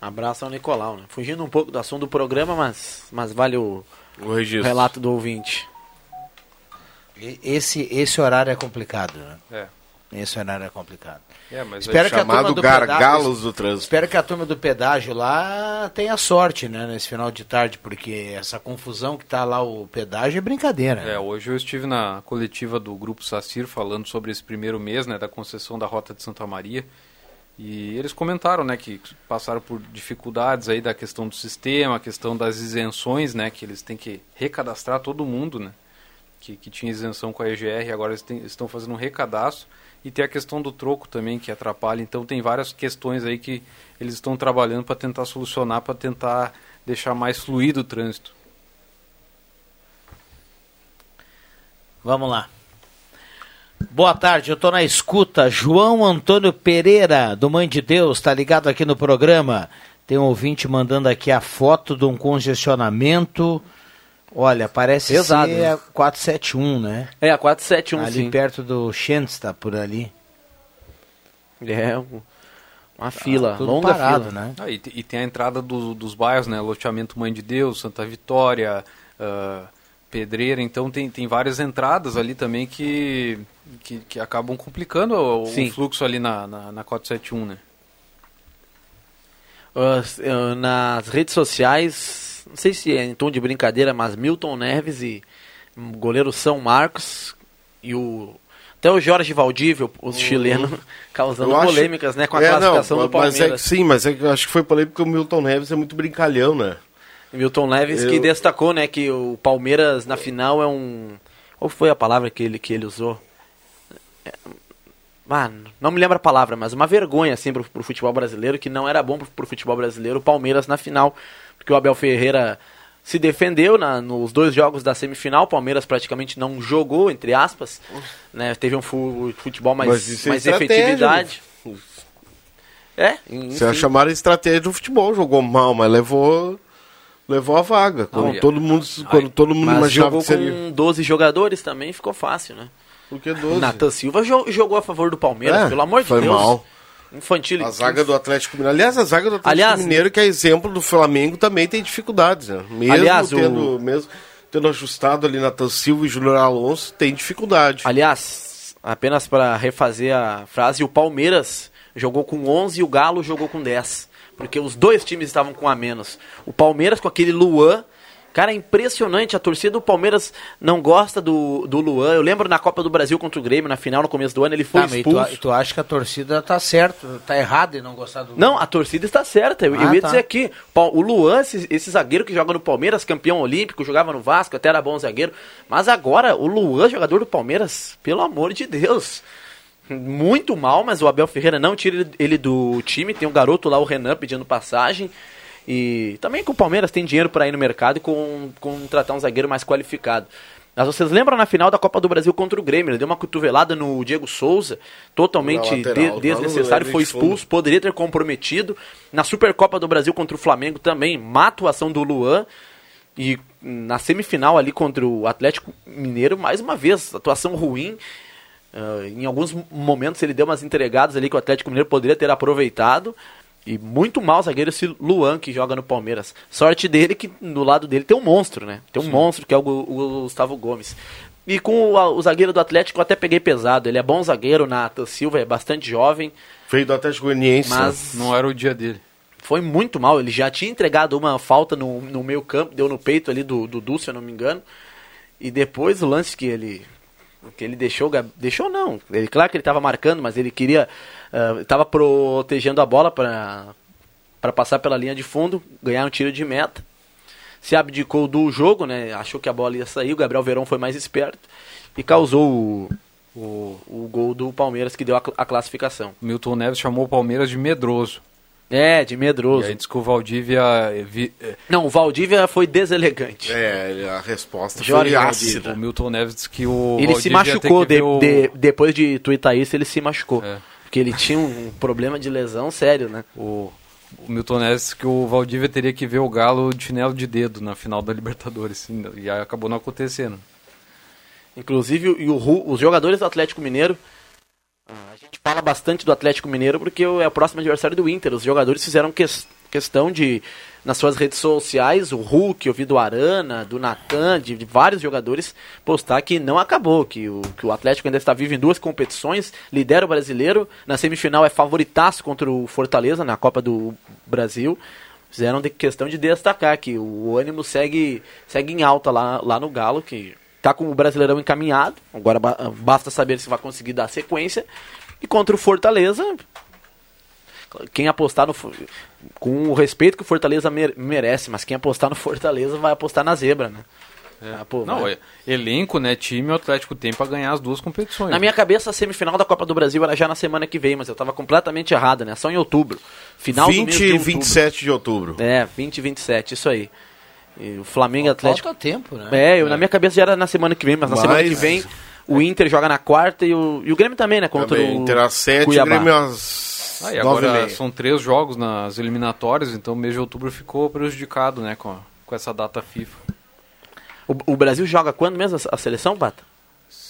S8: Abraço ao Nicolau. Né? Fugindo um pouco do assunto do programa, mas, mas vale o, o, o relato do ouvinte.
S1: Esse, esse horário é complicado. Né?
S6: É.
S1: Esse horário é complicado.
S5: É, mas espero é que chamado do gargalos do trânsito.
S1: Espero que a turma do pedágio lá tenha sorte, né, nesse final de tarde, porque essa confusão que está lá o pedágio é brincadeira.
S6: É, hoje eu estive na coletiva do Grupo Sacir falando sobre esse primeiro mês, né, da concessão da Rota de Santa Maria. E eles comentaram, né, que passaram por dificuldades aí da questão do sistema, a questão das isenções, né, que eles têm que recadastrar todo mundo, né, que, que tinha isenção com a EGR, agora eles estão fazendo um recadastro e tem a questão do troco também que atrapalha. Então tem várias questões aí que eles estão trabalhando para tentar solucionar, para tentar deixar mais fluido o trânsito.
S1: Vamos lá. Boa tarde, eu estou na escuta. João Antônio Pereira, do Mãe de Deus, está ligado aqui no programa. Tem um ouvinte mandando aqui a foto de um congestionamento Olha, parece Pesado, ser né? a 471, né?
S8: É, a 471,
S1: ali
S8: sim.
S1: perto do Schensta, por ali.
S8: É, uma fila, tá longa parado, fila.
S6: né? Ah, e, e, tem a entrada do, dos bairros, né? Loteamento Mãe de Deus, Santa Vitória, uh, Pedreira, então tem, tem várias entradas ali também que, que, que acabam complicando o, o, fluxo ali na, na, na 471, né?
S8: Uh, nas redes sociais não sei se é em tom de brincadeira, mas Milton Neves e goleiro São Marcos e o até o Jorge Valdívio, o chileno, (laughs) causando acho, polêmicas, né, com a é, classificação não, do Palmeiras.
S5: Mas é, sim, mas é, acho que foi polêmico porque o Milton Neves é muito brincalhão, né?
S8: Milton Neves eu... que destacou, né, que o Palmeiras na final é um qual foi a palavra que ele que ele usou? É, Ah, não me lembro a palavra, mas uma vergonha assim pro, pro futebol brasileiro, que não era bom pro, pro futebol brasileiro, o Palmeiras na final, porque o Abel Ferreira se defendeu na, nos dois jogos da semifinal, o Palmeiras praticamente não jogou, entre aspas, né, teve um fu- futebol mais,
S5: Mas isso é
S8: mais
S5: estratégia,
S8: efetividade. É,
S5: Você vai chamar a estratégia do futebol, jogou mal, mas levou levou a vaga. Quando todo mundo, quando todo mundo
S8: mas
S5: imaginava
S8: jogou
S5: que seria.
S8: com 12 jogadores também, ficou fácil, né?
S5: Porque
S8: O
S5: 12.
S8: Nathan Silva jo- jogou a favor do Palmeiras,
S5: É,
S8: pelo amor de
S5: foi
S8: Deus.
S5: mal.
S8: Infantil.
S5: A zaga do Atlético Mineiro. Aliás, a zaga do Atlético
S8: Aliás,
S5: Mineiro, que é exemplo do Flamengo, também tem dificuldades. Né? Mesmo,
S8: Aliás, o-
S5: tendo, mesmo tendo ajustado ali Natan Silva e Júnior Alonso, tem dificuldade.
S8: Aliás, apenas para refazer a frase, o Palmeiras jogou com 11 e o Galo jogou com 10. Porque os dois times estavam com a menos. O Palmeiras com aquele Luan. Cara, é impressionante. A torcida do Palmeiras não gosta do, do Luan. Eu lembro na Copa do Brasil contra o Grêmio, na final, no começo do ano, ele foi
S1: Tá, mas tu,
S8: expulso.
S1: tu acha que a torcida tá certo, tá errada em não gostar do.
S8: Não, a torcida está certa. Eu,
S1: Ah,
S8: eu ia
S1: tá.
S8: dizer aqui, o Luan, esse, esse zagueiro que joga no Palmeiras, campeão olímpico, jogava no Vasco, até era bom zagueiro. Mas agora, o Luan, jogador do Palmeiras, pelo amor de Deus. Muito mal, mas o Abel Ferreira não tira ele- ele do time. Tem um garoto lá, o Renan, pedindo passagem. E também que o Palmeiras tem dinheiro para ir no mercado e com, contratar um zagueiro mais qualificado. Mas vocês lembram na final da Copa do Brasil contra o Grêmio? Ele deu uma cotovelada no Diego Souza, totalmente
S5: lateral,
S8: de- desnecessário, foi expulso, poderia ter comprometido. Na Supercopa do Brasil contra o Flamengo também, má atuação do Luan. E na semifinal ali contra o Atlético Mineiro, mais uma vez, atuação ruim. Ah, em alguns momentos ele deu umas entregadas ali que o Atlético Mineiro poderia ter aproveitado. E muito mal o zagueiro esse Luan que joga no Palmeiras. Sorte dele que no lado dele tem um monstro, né? Tem um monstro que é o, o Gustavo Gomes. E com o, o zagueiro do Atlético eu até peguei pesado. Ele é bom zagueiro, Nathan Silva é bastante jovem.
S5: Veio do Atlético Goianiense.
S8: Mas
S6: Não era o dia dele.
S8: foi muito mal. Ele já tinha entregado uma falta no, no meio campo, deu no peito ali do Dudu, se eu não me engano. E depois o lance que ele que ele deixou, deixou não. Ele claro que ele estava marcando, mas ele queria estava protegendo a bola para para passar pela linha de fundo, ganhar um tiro de meta. Se abdicou do jogo, né? Achou que a bola ia sair, o Gabriel Verão foi mais esperto e causou o, o, o gol do Palmeiras que deu a, a classificação.
S6: Milton Neves chamou o Palmeiras de medroso.
S8: É, de
S6: E
S8: medroso.
S6: aí disse que o Valdívia. eh, vi- eh,
S8: Não, o Valdívia foi deselegante.
S5: É, a resposta
S8: Jorge
S5: foi
S8: Valdívia.
S5: ácida.
S6: O Milton Neves disse que o.
S8: ele se
S6: Valdívia ia ter
S8: machucou, de-
S6: o-
S8: de- depois de tuitar isso, ele se machucou.
S6: É.
S8: Porque ele tinha um problema de lesão sério, né?
S6: O, o Milton Neves disse que o Valdívia teria que ver o Galo de chinelo de dedo na final da Libertadores. E aí acabou não acontecendo.
S8: Inclusive, e o os jogadores do Atlético Mineiro. A gente fala bastante do Atlético Mineiro porque é o próximo adversário do Inter. Os jogadores fizeram ques- questão de, nas suas redes sociais, o Hulk, eu vi do Arana, do Natan, de, de vários jogadores, postar que não acabou, que o, que o Atlético ainda está vivo em duas competições, lidera o brasileiro, na semifinal é favoritaço contra o Fortaleza na Copa do Brasil. Fizeram de questão de destacar que o ânimo segue, segue em alta lá, lá no Galo, que tá com o Brasileirão encaminhado. Agora ba- basta saber se vai conseguir dar sequência. E contra o Fortaleza, quem apostar no com o respeito que o Fortaleza mer- merece, mas quem apostar no Fortaleza vai apostar na zebra, né? Ah, pô,
S6: Não,
S8: vai-
S6: é, elenco, né? Time o Atlético tem pra ganhar as duas competições.
S8: Na minha cabeça, a semifinal da Copa do Brasil era já na semana que vem, mas eu tava completamente errado, né? Só em outubro. Final do mês
S5: 20
S8: de
S5: e
S8: outubro.
S5: 27 de outubro.
S8: É, 20 e 27, isso aí. E o Flamengo e Atlético.
S1: Falta tempo, né?
S8: É, eu, na minha cabeça já era na semana que vem, mas na
S5: Mas-
S8: semana que vem o Inter joga na quarta e o, e o Grêmio também, né? Contra
S5: Também,
S8: o
S5: Inter às 7,
S8: Cuiabá.
S5: Grêmio às
S6: Ah, e
S5: 9 e
S6: agora são três jogos nas eliminatórias, então o mês de outubro ficou prejudicado, né? Com, a- com essa data FIFA.
S8: O, o Brasil joga quando mesmo a, a seleção, Bata?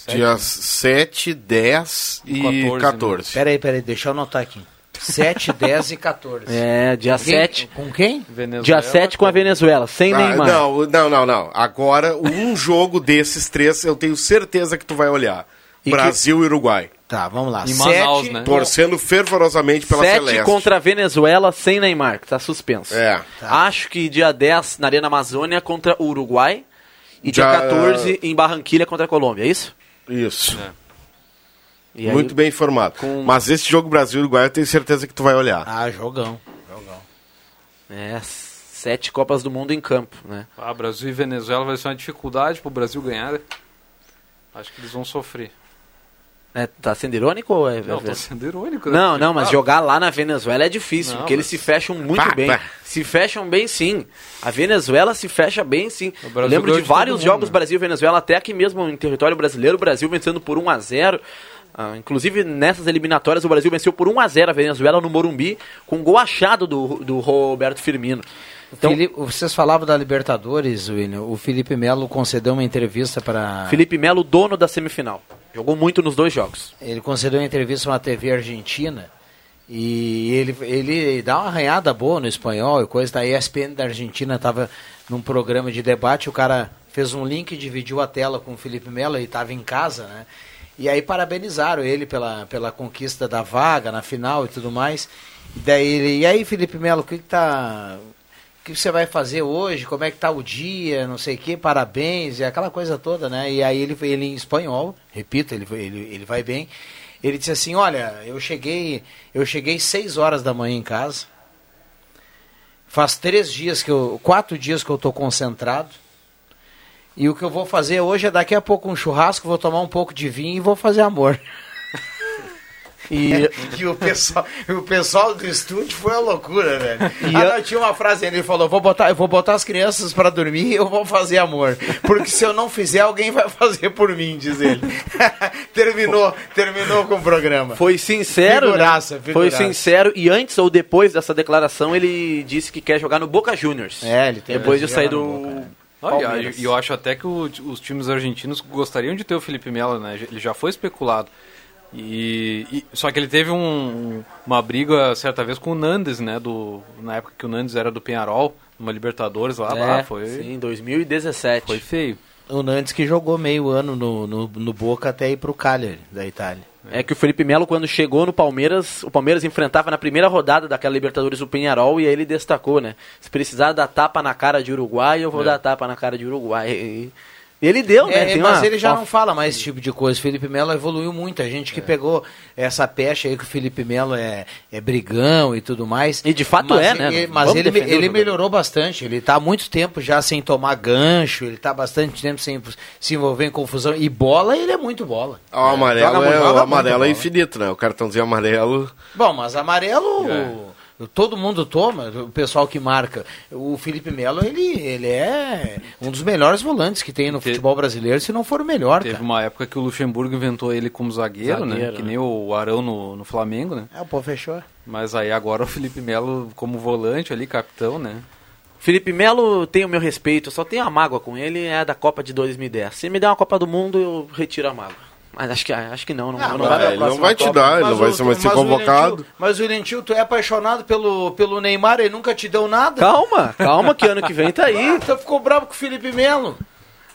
S5: Dias 7, 10 e
S6: 14,
S5: 14.
S6: né?
S1: Peraí, peraí, deixa eu anotar aqui. 7, 10 (laughs) e 14.
S8: É, dia
S1: Quem-
S8: 7.
S1: Com quem?
S6: Venezuela,
S8: Dia 7 com a Venezuela, sem
S5: Ah,
S8: Neymar.
S5: não, não, não, não. Agora, um jogo desses três, eu tenho certeza que tu vai olhar.
S1: E
S5: Brasil e Uruguai.
S1: Tá, vamos lá.
S6: Em Manaus,
S1: Sete-
S6: né?
S5: Torcendo fervorosamente pela
S8: 7
S5: Celeste.
S8: contra a Venezuela sem Neymar, que tá suspenso.
S5: É.
S8: Acho que dia 10 na Arena Amazônia contra o Uruguai. E dia
S5: Já-
S8: 14 em Barranquilha contra a Colômbia, é isso?
S5: Isso.
S8: E aí-
S5: Muito bem informado.
S8: com-
S5: Mas esse jogo Brasil e Uruguai eu tenho certeza que tu vai olhar.
S1: Ah, jogão. Jogão.
S8: É, sete Copas do Mundo em campo, né?
S6: Ah, Brasil e Venezuela vai ser uma dificuldade pro Brasil ganhar. né? Acho que eles vão sofrer.
S8: É, tá sendo irônico ou é...
S6: Não, tô sendo irônico. né?
S8: Não, não, mas
S6: Ah,
S8: jogar lá na Venezuela é difícil,
S6: Não,
S8: porque eles
S6: mas-
S8: se fecham muito
S5: Pá,
S8: bem.
S5: pá.
S8: Se fecham bem sim. A Venezuela se fecha bem sim. Lembro de vários
S6: mundo,
S8: jogos
S6: né?
S8: Brasil e Venezuela, até aqui mesmo em território brasileiro, o Brasil vencendo por 1 a 0 Ah, inclusive nessas eliminatórias o Brasil venceu por 1 a 0 a Venezuela no Morumbi com gol achado do, do Roberto Firmino. Então,
S1: Felipe- vocês falavam da Libertadores, William. O Felipe Melo concedeu uma entrevista para.
S8: Felipe Melo, dono da semifinal. Jogou muito nos dois jogos.
S1: Ele concedeu uma entrevista a uma TV argentina e ele, ele dá uma arranhada boa no espanhol e coisa. Da ESPN da Argentina estava num programa de debate, o cara fez um link, dividiu a tela com o Felipe Melo, ele estava em casa, né? E aí parabenizaram ele pela, pela conquista da vaga na final e tudo mais. E daí ele, e aí Felipe Melo, o que, que tá. O que você vai fazer hoje? Como é que tá o dia? Não sei o que, parabéns, e aquela coisa toda, né? E aí ele, ele em espanhol, repito, ele, ele, ele vai bem. Ele disse assim, olha, eu cheguei, eu cheguei seis horas da manhã em casa. Faz três dias que eu. quatro dias que eu tô concentrado. E o que eu vou fazer hoje é daqui a pouco um churrasco, vou tomar um pouco de vinho e vou fazer amor. (laughs) E, (laughs) e o, pessoal, o pessoal do estúdio foi uma loucura, velho. E ah, não, tinha uma frase, ele falou, vou botar, eu vou botar as crianças pra dormir e eu vou fazer amor. Porque se eu não fizer, alguém vai fazer por mim, diz ele. (laughs) terminou, terminou com o programa.
S8: Foi sincero,
S1: Figuraça,
S8: né?
S1: figuraça.
S8: Foi sincero e antes ou depois dessa declaração ele disse que quer jogar no Boca Juniors.
S1: É, ele tem
S8: depois de sair do
S1: Boca, é.
S6: Não, e eu acho até que o- os times argentinos gostariam de ter o Felipe Melo, né? Ele já foi especulado. E, e- só que ele teve um- uma briga certa vez com o Nandes, né? Do, na época que o Nandes era do Penharol, numa Libertadores lá,
S8: É,
S6: lá foi,
S8: sim, 2017.
S6: foi feio.
S1: O Nantes que jogou meio ano no, no, no Boca até ir pro Cagliari, da Itália.
S8: É que o Felipe Melo, quando chegou no Palmeiras, o Palmeiras enfrentava na primeira rodada daquela Libertadores o Penharol e aí ele destacou, né? Se precisar dar tapa na cara de Uruguai, eu vou dar tapa na cara de Uruguai. E ele deu, né?
S1: É,
S8: Tem
S1: mas
S8: uma-
S1: ele já não fala mais esse tipo de coisa. O Felipe Melo evoluiu muito. A gente que pegou essa pecha aí que o Felipe Melo é, é brigão e tudo mais.
S8: E de fato
S1: mas
S8: é, né?
S1: ele- mas
S8: Vamos
S1: ele,
S8: o
S1: ele melhorou bastante. Ele tá há muito tempo já sem tomar gancho. Ele tá há bastante tempo sem se envolver em confusão. E bola, ele é muito bola.
S5: O amarelo,
S1: Joga
S5: é,
S1: muito,
S5: o
S1: joga
S5: amarelo é infinito, né? O cartãozinho amarelo.
S1: Bom, mas amarelo. Todo mundo toma, o pessoal que marca. O Felipe Melo, ele, ele é um dos melhores volantes que tem no
S6: Te-
S1: futebol brasileiro, se não for o melhor,
S6: Teve
S1: cara.
S6: uma época que o Luxemburgo inventou ele como zagueiro, né?
S8: Zagueiro,
S6: Que
S8: né?
S6: nem o Arão no, no Flamengo, né?
S1: É, o pô, fechou.
S6: Mas aí agora o Felipe Melo como volante ali, capitão, né?
S8: Felipe Melo tem o meu respeito, eu só tenho a mágoa com ele, é da Copa de 2010. Se me der uma Copa do Mundo, eu retiro a mágoa. Mas acho que, acho que não, não,
S1: Ah,
S8: não
S1: mas
S8: vai
S5: ele não vai te
S8: Copa.
S5: dar, ele não
S1: Mas
S5: vai
S1: o-
S5: ser mais ser
S1: mas o William
S5: convocado.
S1: Tio- Mas o William Tio, tu é apaixonado pelo, pelo Neymar, ele nunca te deu nada.
S8: Calma, calma que ano que vem tá aí. (laughs)
S1: Tu ficou bravo com o Felipe Melo.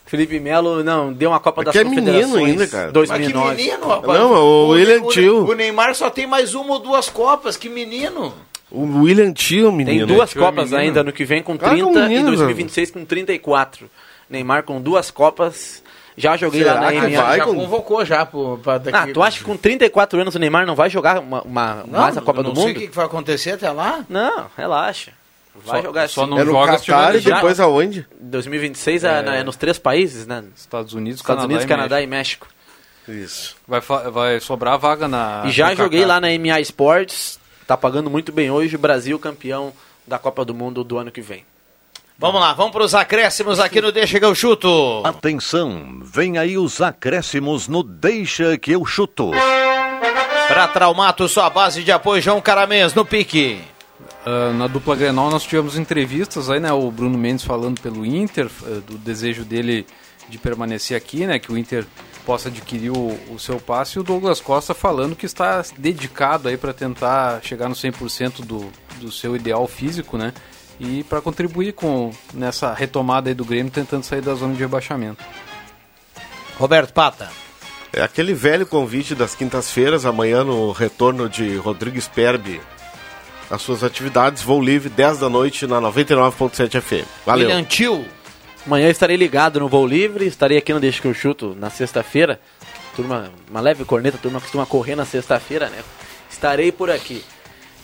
S8: Felipe Melo, não, deu uma Copa
S5: É
S8: das
S5: que é menino
S8: Confederações
S5: ainda, cara.
S1: Mas
S8: 2009.
S1: que menino, rapaz.
S5: Não, o William
S1: o,
S5: Tio.
S1: O Neymar só tem mais uma ou duas Copas, que menino.
S5: O William Tio,
S8: Tem
S5: menino.
S8: duas
S6: Tio é
S8: Copas
S6: menino.
S8: ainda ano que vem com
S5: Claro que é
S8: 30
S5: um menino,
S8: e 2026 com 34. Neymar com duas Copas. Já joguei
S5: Será
S8: lá na
S5: que
S8: MA.
S5: vai
S1: já
S5: com-
S1: convocou já pro, pra daqui.
S8: Ah, tu acha que com 34 anos o Neymar não vai jogar uma, uma-
S1: Não,
S8: mais a Copa
S1: não
S8: do
S1: sei
S8: Mundo?
S1: o que que vai acontecer até lá.
S8: Não, relaxa. Vai
S6: Só-
S8: jogar
S6: só
S8: sim.
S6: não
S5: É no
S6: joga se tiver
S5: Qatar e
S6: legenda.
S5: depois aonde?
S8: 2026 é, na- é nos três países, né?
S6: Estados Unidos,
S8: Estados
S6: Canadá,
S8: Unidos,
S6: e
S8: Canadá
S6: México.
S8: e México.
S5: Isso.
S6: Vai, fa- vai sobrar vaga na.
S8: e já
S6: no
S8: joguei
S6: Kaká.
S8: lá na MA Sports. Tá pagando muito bem hoje. Brasil campeão da Copa do Mundo do ano que vem.
S1: Vamos lá, vamos para os acréscimos aqui no Deixa que eu chuto.
S11: Atenção, vem aí os acréscimos no Deixa que eu chuto.
S1: Para Traumato, sua base de apoio, João Caramês, no pique.
S6: Ah, na dupla Grenal nós tivemos entrevistas aí, né? O Bruno Mendes falando pelo Inter, eh, do desejo dele de permanecer aqui, né? Que o Inter possa adquirir o, o seu passe. E o Douglas Costa falando que está dedicado aí para tentar chegar no 100% do, do seu ideal físico, né? E para contribuir com nessa retomada aí do Grêmio, tentando sair da zona de rebaixamento.
S1: Roberto Pata.
S5: É aquele velho convite das quintas-feiras, amanhã no retorno de Rodrigo Sperbi. As suas atividades, voo livre, 10 da noite na 99.7 FM. Valeu.
S1: William Tio.
S8: Amanhã estarei ligado no Voo Livre, estarei aqui no Deixa que eu chuto na sexta-feira. Turma, uma leve corneta, turma costuma correr na sexta-feira, né? Estarei por aqui.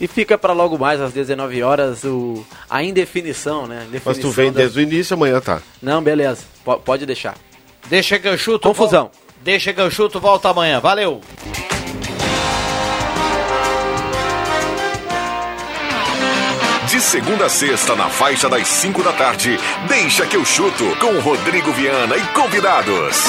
S8: E fica para logo mais, às 19 horas, o... a indefinição, né?
S5: Indefinição
S8: Mas
S5: tu vem
S8: da...
S5: desde o início, amanhã tá?
S8: Não, beleza. P pode deixar.
S1: Deixa que eu chuto.
S8: Confusão. Vol...
S1: Deixa que eu chuto, volta amanhã. Valeu!
S9: De segunda a sexta, na faixa das 5 da tarde, deixa que eu chuto com Rodrigo Viana e convidados.